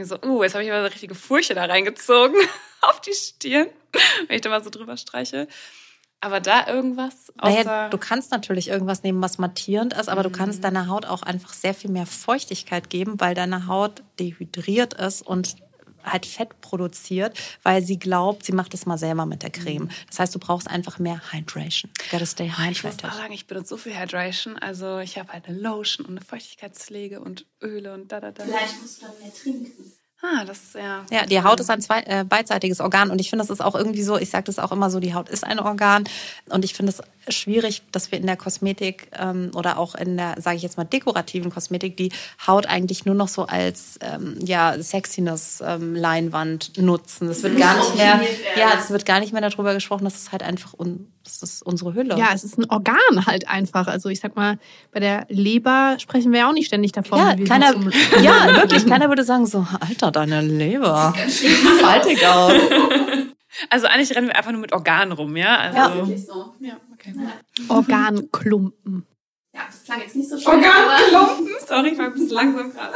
so, uh, jetzt habe ich aber so richtige Furche da reingezogen auf die Stirn, wenn ich da mal so drüber streiche. Aber da irgendwas außer... Naja, du kannst natürlich irgendwas nehmen, was mattierend ist, aber du Mhm. kannst deiner Haut auch einfach sehr viel mehr Feuchtigkeit geben, weil deine Haut dehydriert ist und halt Fett produziert, weil sie glaubt, sie macht es mal selber mit der Creme. Das heißt, du brauchst einfach mehr Hydration. Gotta stay Mhm. Ich muss hydrated. auch sagen, ich benutze so viel Hydration. Also ich habe halt eine Lotion und eine Feuchtigkeitspflege und Öle und da, da, da. Vielleicht musst du dann mehr trinken. Ah, das ist ja... Ja, die Haut ist ein zwei, äh, beidseitiges Organ und ich finde, das ist auch irgendwie so, ich sage das auch immer so, die Haut ist ein Organ und ich finde es schwierig, dass wir in der Kosmetik ähm, oder auch in der, sage ich jetzt mal, dekorativen Kosmetik die Haut eigentlich nur noch so als ähm, ja, Sexiness-Leinwand nutzen. Es wird gar nicht mehr, ja, es wird gar nicht mehr darüber gesprochen, dass es halt einfach un, das ist unsere Hülle. Ja, es ist ein Organ halt einfach. Also ich sag mal, bei der Leber sprechen wir ja auch nicht ständig davon. Ja, wie wir sie keiner, zum- ja, wirklich, keiner würde sagen so, Alter, deine Leber. Faltig aus. Also eigentlich rennen wir einfach nur mit Organen rum, ja? Also, Ja. Wirklich so. ja okay. Organklumpen. Ja, das klang jetzt nicht so schön. aber- Organklumpen? Sorry, ich war ein bisschen langsam gerade.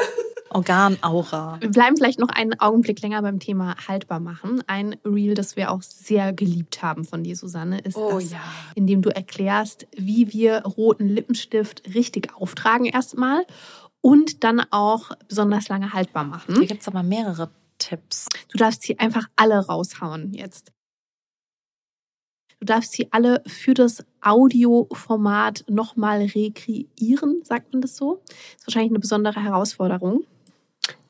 Organaura. Wir bleiben vielleicht noch einen Augenblick länger beim Thema haltbar machen. Ein Reel, das wir auch sehr geliebt haben von dir, Susanne, ist Oh das, ja. in dem du erklärst, wie wir roten Lippenstift richtig auftragen erstmal und dann auch besonders lange haltbar Hier machen. gibt es aber mehrere Tipps. Du darfst sie einfach alle raushauen jetzt. Du darfst sie alle für das Audioformat nochmal rekreieren, sagt man das so? Ist wahrscheinlich eine besondere Herausforderung.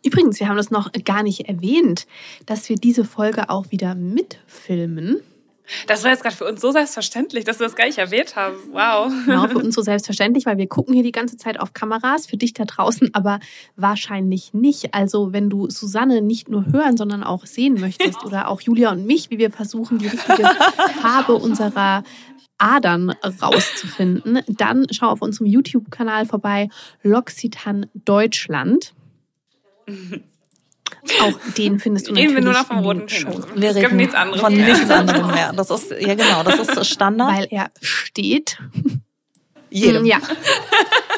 Übrigens, wir haben das noch gar nicht erwähnt, dass wir diese Folge auch wieder mitfilmen. Das war jetzt gerade für uns so selbstverständlich, dass wir das gar nicht erwähnt haben. Wow. Genau, für uns so selbstverständlich, weil wir gucken hier die ganze Zeit auf Kameras, für dich da draußen aber wahrscheinlich nicht. Also wenn du Susanne nicht nur hören, sondern auch sehen möchtest oder auch Julia und mich, wie wir versuchen, die richtige Farbe unserer Adern rauszufinden, dann schau auf unserem YouTube-Kanal vorbei, L'Occitane Deutschland. Auch den findest du Reden wir natürlich nur noch vom roten Penis. Wir Es gibt reden nichts anderes von mehr. nichts anderem mehr. Das ist, ja genau, das ist Standard. Weil er steht. Jedem. Ja,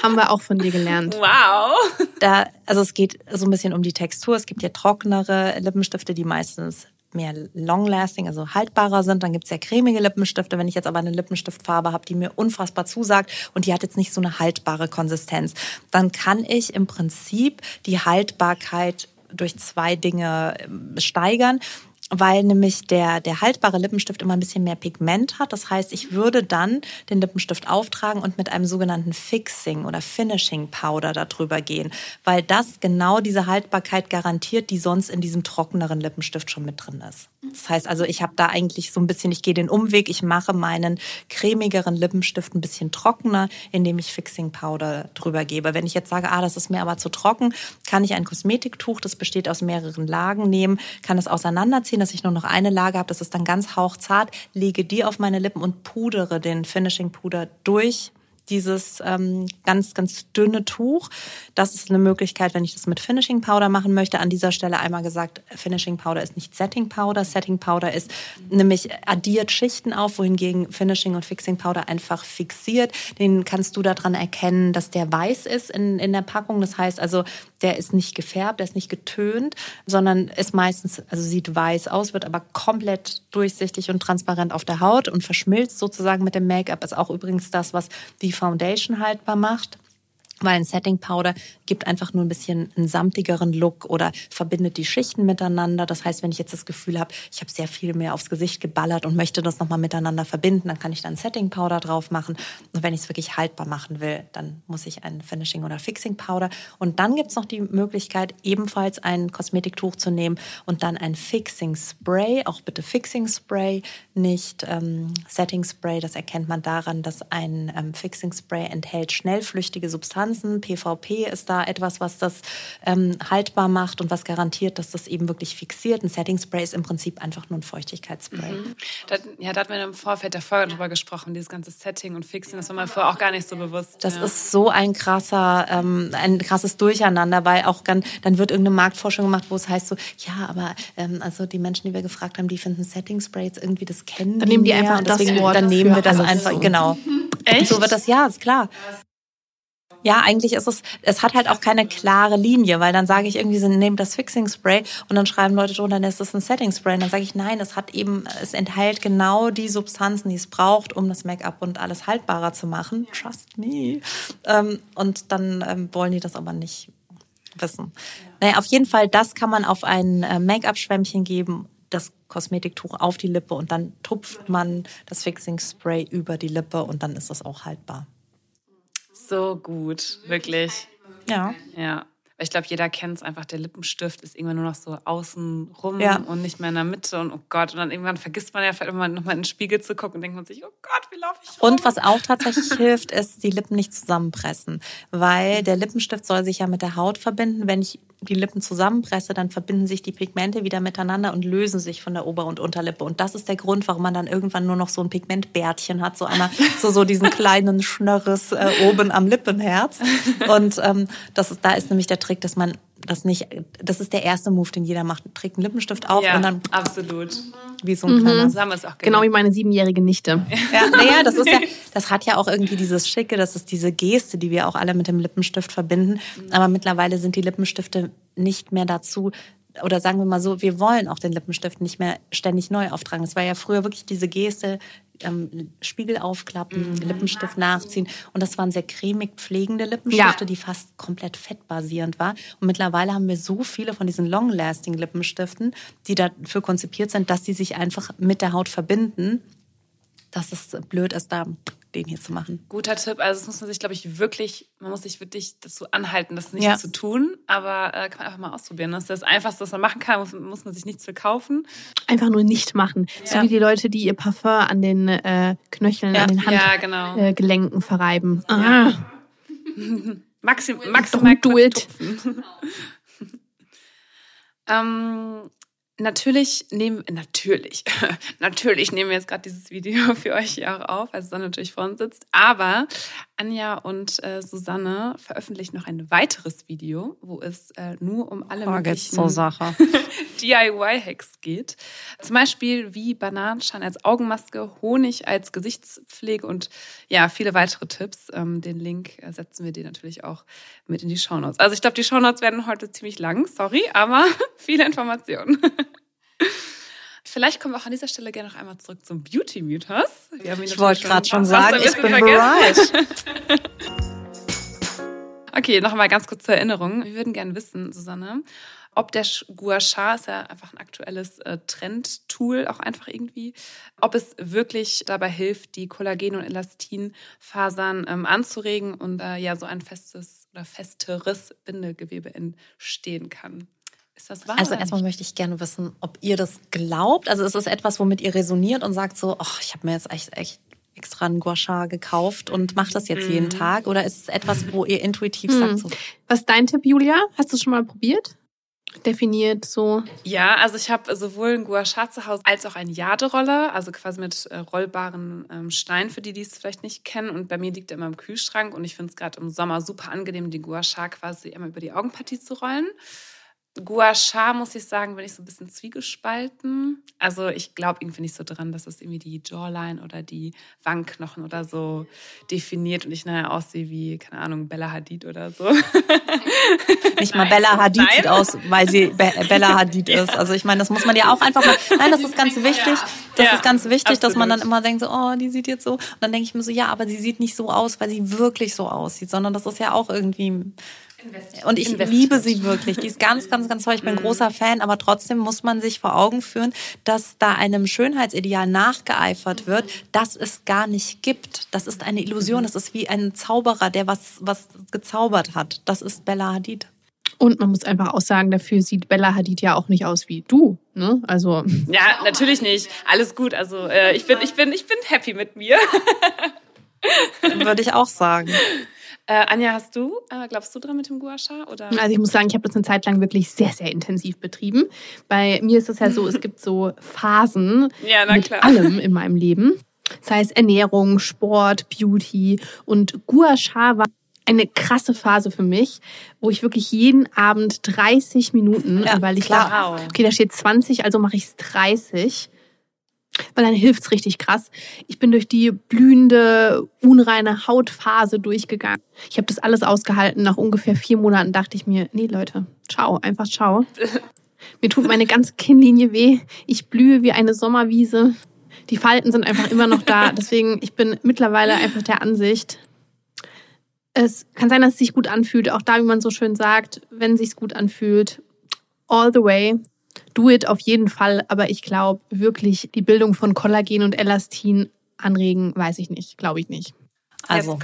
haben wir auch von dir gelernt. Wow. Da, also es geht so ein bisschen um die Textur. Es gibt ja trockenere Lippenstifte, die meistens mehr long-lasting, also haltbarer sind. Dann gibt es ja cremige Lippenstifte. Wenn ich jetzt aber eine Lippenstiftfarbe habe, die mir unfassbar zusagt und die hat jetzt nicht so eine haltbare Konsistenz, dann kann ich im Prinzip die Haltbarkeit durch zwei Dinge ähm, steigern weil nämlich der, der haltbare Lippenstift immer ein bisschen mehr Pigment hat. Das heißt, ich würde dann den Lippenstift auftragen und mit einem sogenannten Fixing oder Finishing Powder darüber gehen, weil das genau diese Haltbarkeit garantiert, die sonst in diesem trockeneren Lippenstift schon mit drin ist. Das heißt also, ich habe da eigentlich so ein bisschen, ich gehe den Umweg, ich mache meinen cremigeren Lippenstift ein bisschen trockener, indem ich Fixing Powder drüber gebe. Wenn ich jetzt sage, ah, das ist mir aber zu trocken, kann ich ein Kosmetiktuch, das besteht aus mehreren Lagen nehmen, kann es auseinanderziehen, dass ich nur noch eine Lage habe, das ist dann ganz hauchzart, lege die auf meine Lippen und pudere den Finishing Puder durch dieses ähm, ganz, ganz dünne Tuch. Das ist eine Möglichkeit, wenn ich das mit Finishing Powder machen möchte. An dieser Stelle einmal gesagt, Finishing Powder ist nicht Setting Powder. Setting Powder ist nämlich addiert Schichten auf, wohingegen Finishing und Fixing Powder einfach fixiert. Den kannst du daran erkennen, dass der weiß ist in, in der Packung. Das heißt also, der ist nicht gefärbt, der ist nicht getönt, sondern ist meistens, also sieht weiß aus, wird aber komplett durchsichtig und transparent auf der Haut und verschmilzt sozusagen mit dem Make-up. Ist auch übrigens das, was die Foundation haltbar macht. Weil ein Setting Powder gibt einfach nur ein bisschen einen samtigeren Look oder verbindet die Schichten miteinander. Das heißt, wenn ich jetzt das Gefühl habe, ich habe sehr viel mehr aufs Gesicht geballert und möchte das nochmal miteinander verbinden, dann kann ich da ein Setting Powder drauf machen. Und wenn ich es wirklich haltbar machen will, dann muss ich ein Finishing oder Fixing Powder. Und dann gibt's noch die Möglichkeit, ebenfalls ein Kosmetiktuch zu nehmen und dann ein Fixing Spray, auch bitte Fixing Spray, nicht ähm, Setting Spray. Das erkennt man daran, dass ein ähm, Fixing Spray enthält schnellflüchtige Substanzen Substanzen. PVP ist da etwas, was das ähm, haltbar macht und was garantiert, dass das eben wirklich fixiert. Ein Setting Spray ist im Prinzip einfach nur ein Feuchtigkeitsspray. Mhm. Da, ja, da hat man im Vorfeld der Folge drüber gesprochen, dieses ganze Setting und Fixing, das war mir vorher auch gar nicht so bewusst. Das ja. ist so ein krasser, ähm, ein krasses Durcheinander, weil auch dann, dann wird irgendeine Marktforschung gemacht, wo es heißt so, ja, aber ähm, also die Menschen, die wir gefragt haben, die finden Setting Spray jetzt irgendwie das kennen. Dann nehmen die einfach Und das deswegen, Wort Dann nehmen für wir das alles einfach, so. genau. Echt? So wird das, ja, ist klar. Ja, eigentlich ist es, es hat halt auch keine klare Linie, weil dann sage ich irgendwie, sie nehmen das Fixing Spray und dann schreiben Leute drunter, dann ist das ein Setting Spray. Und dann sage ich, nein, es hat eben, es enthält genau die Substanzen, die es braucht, um das Make-up und alles haltbarer zu machen. Trust me. Ähm, und dann ähm, wollen die das aber nicht wissen. Naja, auf jeden Fall, das kann man auf ein äh, Make-up-Schwämmchen geben, das Kosmetiktuch auf die Lippe und dann tupft man das Fixing Spray über die Lippe und dann ist das auch haltbar. So gut, wirklich. Ja. Ja. Weil ich glaube, jeder kennt es einfach, der Lippenstift ist irgendwann nur noch so außen rum Ja. und nicht mehr in der Mitte und oh Gott. Und dann irgendwann vergisst man ja vielleicht immer nochmal in den Spiegel zu gucken und denkt man sich, oh Gott, wie laufe ich rum? Und was auch tatsächlich hilft, ist die Lippen nicht zusammenpressen, weil der Lippenstift soll sich ja mit der Haut verbinden. Wenn ich die Lippen zusammenpresse, dann verbinden sich die Pigmente wieder miteinander und lösen sich von der Ober- und Unterlippe. Und das ist der Grund, warum man dann irgendwann nur noch so ein Pigmentbärtchen hat, so einer, so, so diesen kleinen Schnörres äh, oben am Lippenherz. Und ähm, das ist, da ist nämlich der Trick, dass man das nicht, das ist der erste Move, den jeder macht. Trägt einen Lippenstift auf ja, und dann absolut. wie so ein kleiner So haben wir es auch Genau wie meine siebenjährige Nichte. ja, naja, das ist ja, das hat ja auch irgendwie dieses Schicke, das ist diese Geste, die wir auch alle mit dem Lippenstift verbinden. Aber mittlerweile sind die Lippenstifte nicht mehr dazu, oder sagen wir mal so, wir wollen auch den Lippenstift nicht mehr ständig neu auftragen. Es war ja früher wirklich diese Geste, ähm, Spiegel aufklappen, Lippenstift nachziehen. Und das waren sehr cremig pflegende Lippenstifte, Ja. die fast komplett fettbasierend war. Und mittlerweile haben wir so viele von diesen long-lasting Lippenstiften, die dafür konzipiert sind, dass sie sich einfach mit der Haut verbinden dass es blöd ist, da den hier zu machen. Guter Tipp. Also das muss man sich, glaube ich, wirklich, man muss sich wirklich dazu anhalten, das nicht Ja. zu tun. Aber äh, kann man einfach mal ausprobieren. Das ist das Einfachste, was man machen kann. Muss, muss man sich nichts für kaufen. Einfach nur nicht machen. So Ja. wie die Leute, die ihr Parfum an den äh, Knöcheln, Ja. an den Ja, genau. Handgelenken äh, Gelenken verreiben. Ah. Maxim, maximal Don't do it. ähm, natürlich nehmen natürlich, natürlich nehmen wir jetzt gerade dieses Video für euch hier auch auf, als Susanne natürlich vor uns sitzt. Aber Anja und äh, Susanne veröffentlichen noch ein weiteres Video, wo es äh, nur um alle möglichen Sache. DIY-Hacks geht. Zum Beispiel wie Bananenschein als Augenmaske, Honig als Gesichtspflege und ja, viele weitere Tipps. Ähm, den Link äh, setzen wir dir natürlich auch mit in die Shownotes. Also ich glaube, die Shownotes werden heute ziemlich lang, sorry, aber viele Informationen. Vielleicht kommen wir auch an dieser Stelle gerne noch einmal zurück zum Beauty-Mythos. Ich wollte gerade schon sagen, ich bin bereit. Okay, noch mal ganz kurz zur Erinnerung. Wir würden gerne wissen, Susanne, ob der Gua Sha ist ja einfach ein aktuelles äh, Trendtool, auch einfach irgendwie, ob es wirklich dabei hilft, die Kollagen- und Elastinfasern ähm, anzuregen und äh, ja so ein festes oder festeres Bindegewebe entstehen kann. Ist das wahr? Also erstmal möchte ich gerne wissen, ob ihr das glaubt. Also ist es etwas, womit ihr resoniert und sagt so, ach, ich habe mir jetzt echt, echt extra einen Gua Sha gekauft und mache das jetzt jeden Tag? Oder ist es etwas, wo ihr intuitiv Hm. sagt so, Was ist dein Tipp, Julia? Hast du es schon mal probiert? Definiert so. Ja, also ich habe sowohl ein Gua Sha zu Hause als auch eine Jaderolle, also quasi mit äh, rollbaren ähm, Steinen, für die, die es vielleicht nicht kennen. Und bei mir liegt er immer im Kühlschrank und ich finde es gerade im Sommer super angenehm, die Gua Sha quasi immer über die Augenpartie zu rollen. Gua Sha, muss ich sagen, bin ich so ein bisschen zwiegespalten. Also ich glaube irgendwie nicht so dran, dass es irgendwie die Jawline oder die Wangenknochen oder so definiert und ich nachher aussehe wie, keine Ahnung, Bella Hadid oder so. Nicht mal Bella Hadid Nein. sieht aus, weil sie Be Bella Hadid ist. Also ich meine, das muss man ja auch einfach mal. Nein, das ist ganz wichtig. Das Ja, ist ganz wichtig, dass man dann absolut. immer denkt, so, oh, die sieht jetzt so. Und dann denke ich mir so, ja, aber sie sieht nicht so aus, weil sie wirklich so aussieht, sondern das ist ja auch irgendwie. Und ich liebe sie wirklich. Die ist ganz, ganz, ganz toll. Ich bin ein großer Fan, aber trotzdem muss man sich vor Augen führen, dass da einem Schönheitsideal nachgeeifert wird, das es gar nicht gibt. Das ist eine Illusion. Das ist wie ein Zauberer, der was, was gezaubert hat. Das ist Bella Hadid. Und man muss einfach auch sagen, dafür sieht Bella Hadid ja auch nicht aus wie du. Ne? Also Ja, natürlich nicht. Alles gut. Also äh, ich bin, ich bin, ich bin happy mit mir. Würde ich auch sagen. Äh, Anja, hast du, äh, glaubst du dran mit dem Gua Sha? Oder? Also ich muss sagen, ich habe das eine Zeit lang wirklich sehr, sehr intensiv betrieben. Bei mir ist es ja so, es gibt so Phasen Ja, na mit klar. allem in meinem Leben. Das heißt Ernährung, Sport, Beauty und Gua Sha war eine krasse Phase für mich, wo ich wirklich jeden Abend 30 Minuten, Ja, weil ich klar. da, Wow. okay, da steht 20, also mache ich es 30. Weil dann hilft's richtig krass. Ich bin durch die blühende, unreine Hautphase durchgegangen. Ich habe das alles ausgehalten. Nach ungefähr vier Monaten dachte ich mir, nee Leute, ciao, einfach ciao. Mir tut meine ganze Kinnlinie weh. Ich blühe wie eine Sommerwiese. Die Falten sind einfach immer noch da. Deswegen, ich bin mittlerweile einfach der Ansicht, es kann sein, dass es sich gut anfühlt. Auch da, wie man so schön sagt, wenn es sich gut anfühlt, all the way. Do it auf jeden Fall. Aber ich glaube wirklich, die Bildung von Kollagen und Elastin anregen, weiß ich nicht. Glaube ich nicht. Also.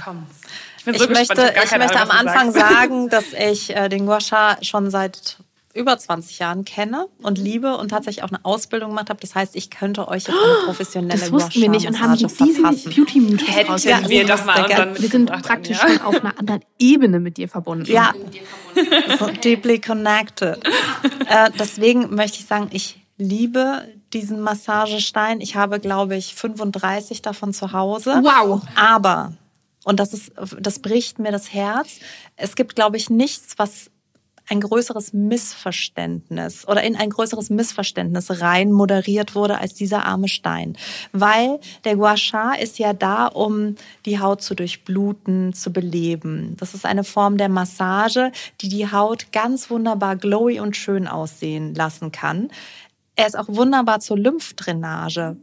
Ich bin Ich so gespannt. möchte, ich möchte am Anfang sagst. sagen, dass ich äh, den Gua Sha schon seit über 20 Jahren kenne und liebe und tatsächlich auch eine Ausbildung gemacht habe. Das heißt, ich könnte euch jetzt eine professionelle Das wussten wir nicht und haben hier diesen. Beauty-Mythos Hätten rausgefunden. wir doch mal. Wir sind praktisch schon auf einer anderen Ebene mit dir verbunden. Ja, so deeply connected. äh, deswegen möchte ich sagen, ich liebe diesen Massagestein. Ich habe, glaube ich, 35 davon zu Hause. Wow. Aber, und das ist, das bricht mir das Herz, es gibt, glaube ich, nichts, was ein größeres Missverständnis oder in ein größeres Missverständnis rein moderiert wurde als dieser arme Stein. Weil der Gua Sha ist ja da, um die Haut zu durchbluten, zu beleben. Das ist eine Form der Massage, die die Haut ganz wunderbar glowy und schön aussehen lassen kann. Er ist auch wunderbar zur Lymphdrainage.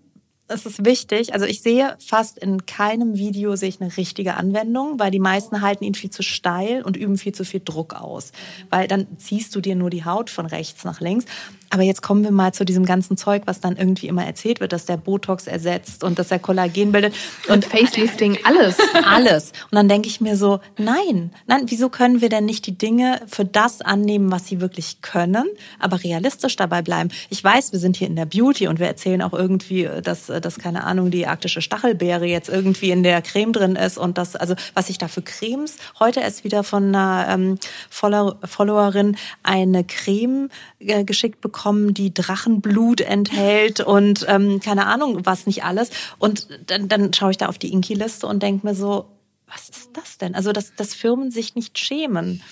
Es ist wichtig, also ich sehe fast in keinem Video sehe ich eine richtige Anwendung, weil die meisten halten ihn viel zu steil und üben viel zu viel Druck aus. Weil dann ziehst du dir nur die Haut von rechts nach links. Aber jetzt kommen wir mal zu diesem ganzen Zeug, was dann irgendwie immer erzählt wird, dass der Botox ersetzt und dass er Kollagen bildet. Und Facelifting, alles. alles. Und dann denke ich mir so, nein, nein, wieso können wir denn nicht die Dinge für das annehmen, was sie wirklich können, aber realistisch dabei bleiben? Ich weiß, wir sind hier in der Beauty und wir erzählen auch irgendwie, dass, dass keine Ahnung, die arktische Stachelbeere jetzt irgendwie in der Creme drin ist und das, also was ich da für Cremes, heute erst wieder von einer ähm, Follow Followerin eine Creme äh, geschickt bekommen, die Drachenblut enthält und ähm, keine Ahnung, was nicht alles. Und dann, dann schaue ich da auf die Inki-Liste und denke mir so, was ist das denn? Also, dass, dass Firmen sich nicht schämen.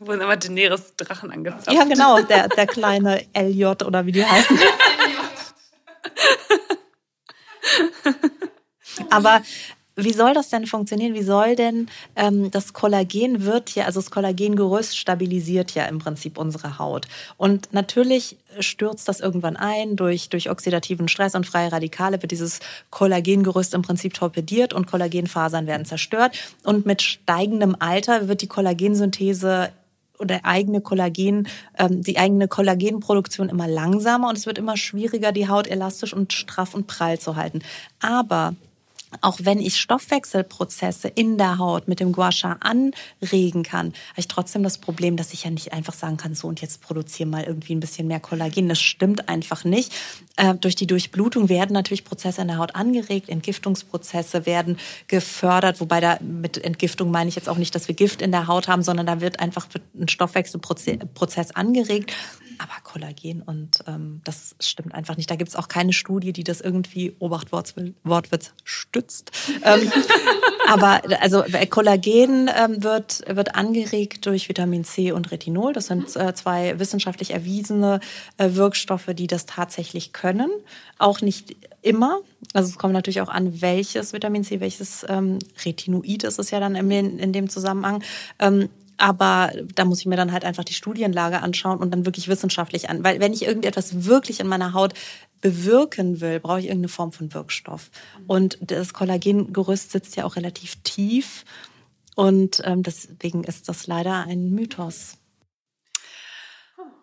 Wurden immer Daenerys Drachen angezapft. Ja, genau, der, der kleine LJ oder wie die heißen. Aber wie soll das denn funktionieren? Wie soll denn ähm, das Kollagen wird ja, also das Kollagengerüst stabilisiert ja im Prinzip unsere Haut. Und natürlich stürzt das irgendwann ein durch, durch oxidativen Stress und freie Radikale wird dieses Kollagengerüst im Prinzip torpediert und Kollagenfasern werden zerstört. Und mit steigendem Alter wird die Kollagensynthese oder eigene Kollagen, ähm, die eigene Kollagenproduktion immer langsamer und es wird immer schwieriger, die Haut elastisch und straff und prall zu halten. Aber auch wenn ich Stoffwechselprozesse in der Haut mit dem Gua Sha anregen kann, habe ich trotzdem das Problem, dass ich ja nicht einfach sagen kann, so und jetzt produziere mal irgendwie ein bisschen mehr Kollagen. Das stimmt einfach nicht. Äh, durch die Durchblutung werden natürlich Prozesse in der Haut angeregt, Entgiftungsprozesse werden gefördert, wobei da mit Entgiftung meine ich jetzt auch nicht, dass wir Gift in der Haut haben, sondern da wird einfach ein Stoffwechselprozess angeregt. Aber Kollagen und ähm, das stimmt einfach nicht. Da gibt es auch keine Studie, die das irgendwie, Obacht Wortwitz, stützt. ähm, aber also Kollagen ähm, wird, wird angeregt durch Vitamin C und Retinol. Das sind äh, zwei wissenschaftlich erwiesene äh, Wirkstoffe, die das tatsächlich können. Auch nicht immer. Also es kommt natürlich auch an, welches Vitamin C, welches ähm, Retinoid ist es ja dann in, in dem Zusammenhang. Aber da muss ich mir dann halt einfach die Studienlage anschauen und dann wirklich wissenschaftlich an. Weil wenn ich irgendetwas wirklich in meiner Haut bewirken will, brauche ich irgendeine Form von Wirkstoff. Und das Kollagengerüst sitzt ja auch relativ tief. Und ähm, deswegen ist das leider ein Mythos.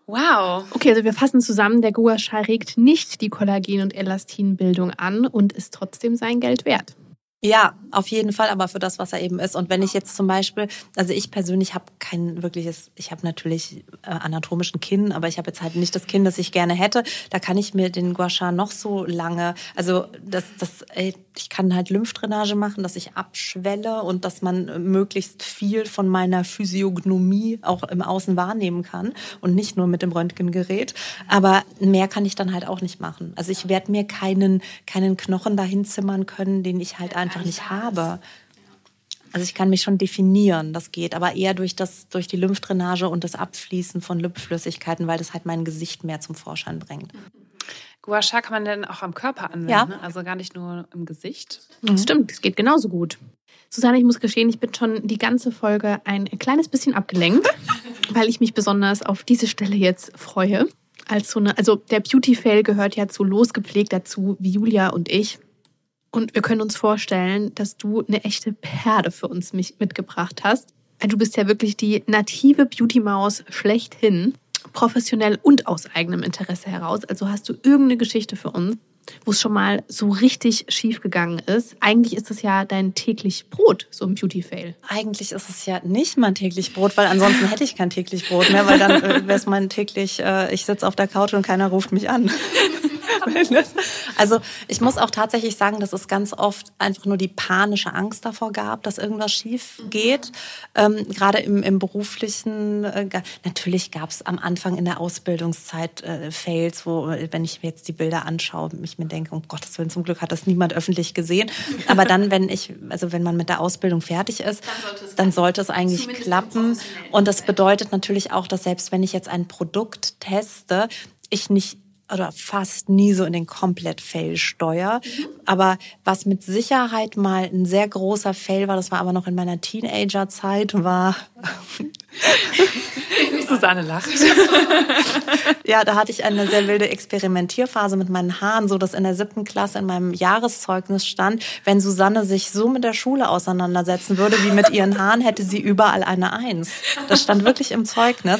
Wow. Okay, also wir fassen zusammen, der Gua Sha regt nicht die Kollagen- und Elastinbildung an und ist trotzdem sein Geld wert. Ja, auf jeden Fall, aber für das, was er eben ist. Und wenn ich jetzt zum Beispiel, also ich persönlich habe kein wirkliches, ich habe natürlich äh, anatomischen Kinn, aber ich habe jetzt halt nicht das Kinn, das ich gerne hätte. Da kann ich mir den Gua Sha noch so lange, also das, das, ey, ich kann halt Lymphdrainage machen, dass ich abschwelle und dass man möglichst viel von meiner Physiognomie auch im Außen wahrnehmen kann und nicht nur mit dem Röntgengerät. Aber mehr kann ich dann halt auch nicht machen. Also ich werde mir keinen, keinen Knochen dahin zimmern können, den ich halt einfach nicht habe. Also ich kann mich schon definieren, das geht, aber eher durch das, durch die Lymphdrainage und das Abfließen von Lymphflüssigkeiten, weil das halt mein Gesicht mehr zum Vorschein bringt. Gua Sha kann man denn auch am Körper anwenden, Ja. ne? also gar nicht nur im Gesicht. Das stimmt, es geht genauso gut. Susanne, ich muss gestehen, ich bin schon die ganze Folge ein kleines bisschen abgelenkt, weil ich mich besonders auf diese Stelle jetzt freue. Als so eine, also der Beauty-Fail gehört ja zu losgepflegt dazu, wie Julia und ich. Und wir können uns vorstellen, dass du eine echte Perle für uns mitgebracht hast. Du bist ja wirklich die native Beauty-Maus schlechthin, professionell und aus eigenem Interesse heraus. Also hast du irgendeine Geschichte für uns, wo es schon mal so richtig schief gegangen ist. Eigentlich ist es ja dein täglich Brot, so ein Beauty-Fail. Eigentlich ist es ja nicht mein täglich Brot, weil ansonsten hätte ich kein täglich Brot mehr, weil dann äh, wäre es mein täglich, äh, ich sitze auf der Couch und keiner ruft mich an. also ich muss auch tatsächlich sagen, dass es ganz oft einfach nur die panische Angst davor gab, dass irgendwas schief geht. Ähm, Gerade im, im beruflichen, äh, natürlich gab es am Anfang in der Ausbildungszeit äh, Fails, wo, wenn ich mir jetzt die Bilder anschaue, ich mir denke, um Gottes Willen, zum Glück hat das niemand öffentlich gesehen. Aber dann, wenn ich, also wenn man mit der Ausbildung fertig ist, dann sollte es eigentlich Zumindest im klappen. Professionellen Und das bedeutet natürlich auch, dass selbst wenn ich jetzt ein Produkt teste, ich nicht oder fast nie so in den Komplett-Fail steuer. Aber was mit Sicherheit mal ein sehr großer Fail war, das war aber noch in meiner Teenager-Zeit, war, Susanne lacht. ja, da hatte ich eine sehr wilde Experimentierphase mit meinen Haaren, so dass in der siebten Klasse in meinem Jahreszeugnis stand, wenn Susanne sich so mit der Schule auseinandersetzen würde wie mit ihren Haaren, hätte sie überall eine Eins. Das stand wirklich im Zeugnis.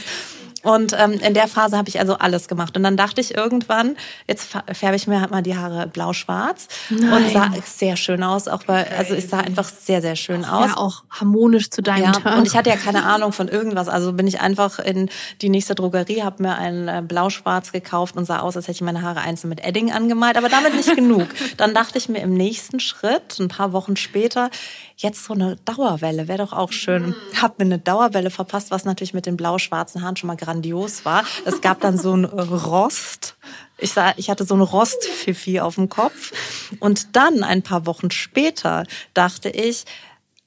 Und ähm, in der Phase habe ich also alles gemacht. Und dann dachte ich irgendwann, jetzt färbe ich mir halt mal die Haare blau-schwarz. Und sah sehr schön aus. Auch bei, also es sah einfach sehr, sehr schön aus. Ja, auch harmonisch zu deinem Ja, und ich hatte ja keine Ahnung von irgendwas. Also bin ich einfach in die nächste Drogerie, habe mir ein äh, Blau-Schwarz gekauft und sah aus, als hätte ich meine Haare einzeln mit Edding angemalt, aber damit nicht genug. Dann dachte ich mir im nächsten Schritt, ein paar Wochen später, jetzt so eine Dauerwelle wäre doch auch schön. Hab mir eine Dauerwelle verpasst, was natürlich mit den blau-schwarzen Haaren schon mal grandios war. Es gab dann so ein Rost. Ich, sah, ich hatte so ein Rostpfiffi auf dem Kopf. Und dann, ein paar Wochen später, dachte ich,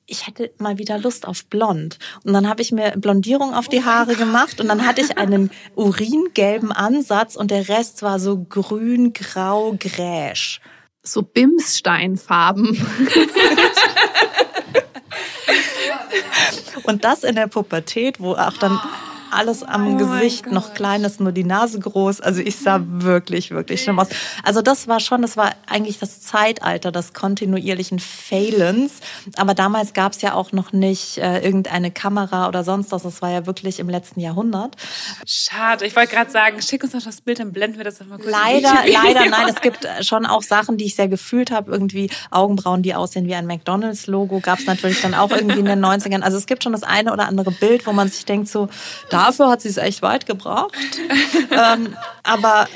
ich hätte mal wieder Lust auf Blond. Und dann habe ich mir Blondierung auf die Haare gemacht und dann hatte ich einen uringelben Ansatz und der Rest war so grün, grau, gräsch. so Bimssteinfarben. Und das in der Pubertät, wo auch dann alles am Gesicht noch klein ist, nur die Nase groß. Also ich sah wirklich, wirklich schlimm aus. Also das war schon, das war eigentlich das Zeitalter des kontinuierlichen Failens. Aber damals gab es ja auch noch nicht äh, irgendeine Kamera oder sonst was. Das war ja wirklich im letzten Jahrhundert. Schade. Ich wollte gerade sagen, schick uns noch das Bild, dann blenden wir das noch mal kurz. Leider, leider, nein. ein. Es gibt äh, schon auch Sachen, die ich sehr gefühlt habe. Irgendwie Augenbrauen, die aussehen wie ein McDonalds-Logo. Gab es natürlich dann auch irgendwie in den 90ern. Also es gibt schon das eine oder andere Bild, wo man sich denkt, so, dafür hat sie es echt weit gebracht. ähm, aber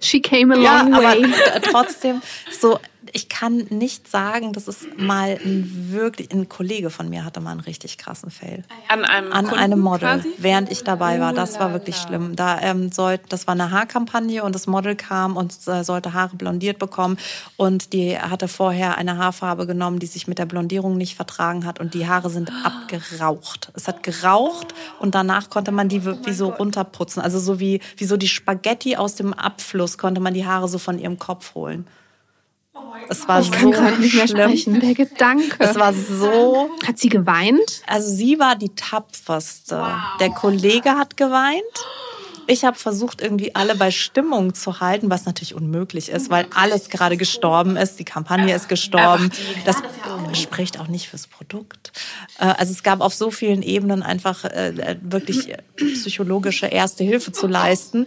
She came a ja, long aber way. t- trotzdem so ich kann nicht sagen, dass es mal ein wirklich, ein Kollege von mir hatte mal einen richtig krassen Fail. An einem, An Kunden einem Model, quasi? während ich dabei war. Das war wirklich schlimm. Da ähm, sollt, das war eine Haarkampagne und das Model kam und äh, sollte Haare blondiert bekommen und die hatte vorher eine Haarfarbe genommen, die sich mit der Blondierung nicht vertragen hat und die Haare sind abgeraucht. Es hat geraucht und danach konnte man die wie so runterputzen. Also so wie, wie so die Spaghetti aus dem Abfluss konnte man die Haare so von ihrem Kopf holen. Es war Ich kann so gerade nicht mehr schlimm. sprechen. Der Gedanke. Es war so Hat sie geweint? also sie war die tapferste. Der Kollege hat geweint. Ich habe versucht, irgendwie alle bei Stimmung zu halten, was natürlich unmöglich ist, weil alles gerade gestorben ist. Die Kampagne ist gestorben. Das spricht auch nicht fürs Produkt. Äh, Also es gab auf so vielen Ebenen einfach äh, äh, wirklich psychologische Erste Hilfe zu leisten.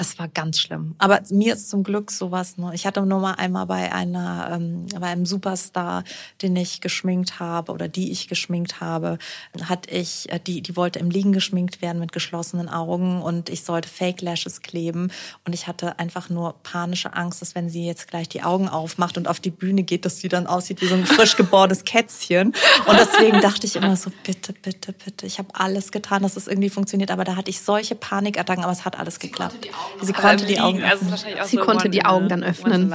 Es war ganz schlimm. Aber mir ist zum Glück sowas. Ne? Ich hatte nur mal einmal bei einer, ähm, bei einem Superstar, den ich geschminkt habe oder die ich geschminkt habe, hatte ich, äh, die, die wollte im Liegen geschminkt werden mit geschlossenen Augen und ich sollte Fake Lashes kleben und ich hatte einfach nur panische Angst, dass wenn sie jetzt gleich die Augen aufmacht und auf die Bühne geht, dass sie dann aussieht wie so ein frisch geborenes Kätzchen. Und deswegen dachte ich immer so, bitte, bitte, bitte. Ich habe alles getan, dass es irgendwie funktioniert, aber da hatte ich solche Panikattacken, aber es hat alles geklappt. Sie konnte im die Augen also öffnen. auch Sie so konnte one die Augen dann öffnen.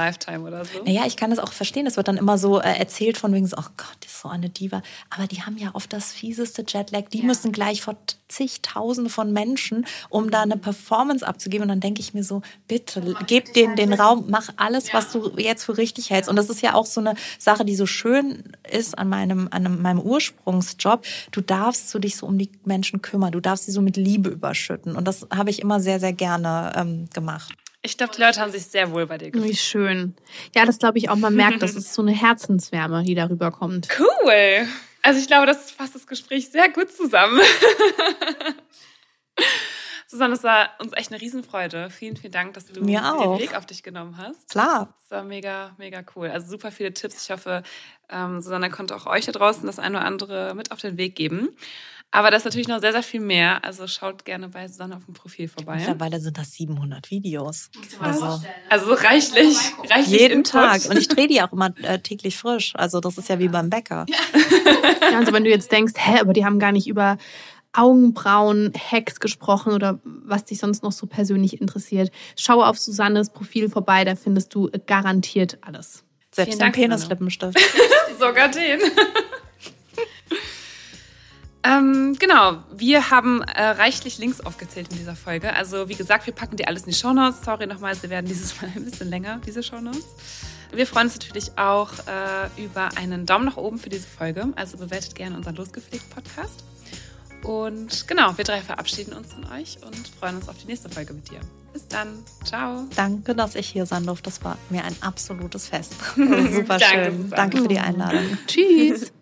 so. Naja, ich kann das auch verstehen. Es wird dann immer so äh, erzählt von wegen so, oh Gott, die ist so eine Diva. Aber die haben ja oft das fieseste Jetlag. Die müssen gleich vor zigtausende von Menschen, um da eine Performance abzugeben. Und dann denke ich mir so, bitte, gib denen den Raum, mach alles, was du jetzt für richtig hältst. Und das ist ja auch so eine Sache, die so schön ist an meinem, an einem- meinem Ursprungsjob. Du darfst so dich so um die Menschen kümmern. Du darfst sie so mit Liebe überschütten. Und das habe ich immer sehr, sehr gerne ähm, gemacht. Ich glaube, die Leute haben sich sehr wohl bei dir gefühlt. Wie schön. Ja, das glaube ich auch. Man merkt, das ist so eine Herzenswärme, die darüber kommt. Cool. Also ich glaube, das fasst das Gespräch sehr gut zusammen. Susanne, es war uns echt eine Riesenfreude. Vielen, vielen Dank, dass du Mir den auch. Weg auf dich genommen hast. Klar. Das war mega, mega cool. Also super viele Tipps. Ich hoffe, ähm, Susanne konnte auch euch da draußen das eine oder andere mit auf den Weg geben. Aber das ist natürlich noch sehr, sehr viel mehr. Also schaut gerne bei Susanne auf dem Profil vorbei. Mittlerweile sind das 700 Videos. Also Also so reichlich, reichlich jeden Input. Tag. Und ich drehe die auch immer äh, täglich frisch. Also das ist ja wie beim Bäcker. Ja, also wenn du jetzt denkst, hä, aber die haben gar nicht über Augenbrauen, Hacks gesprochen oder was dich sonst noch so persönlich interessiert, schau auf Susannes Profil vorbei, da findest du garantiert alles. Selbst Vielen Susanne. Penislippenstift. Sogar den. Ähm, genau, wir haben äh, reichlich Links aufgezählt in dieser Folge. Also wie gesagt, wir packen dir alles in die Shownotes. Sorry nochmal, sie werden dieses Mal ein bisschen länger, diese Shownotes. Wir freuen uns natürlich auch äh, über einen Daumen nach oben für diese Folge. Also bewertet gerne unseren Losgepflegt Podcast. Und genau, wir drei verabschieden uns von euch und freuen uns auf die nächste Folge mit dir. Bis dann. Ciao. Danke, dass ich hier sein durfte. Das war mir ein absolutes Fest. Super Danke, schön. Susanne. Danke für die Einladung. Tschüss.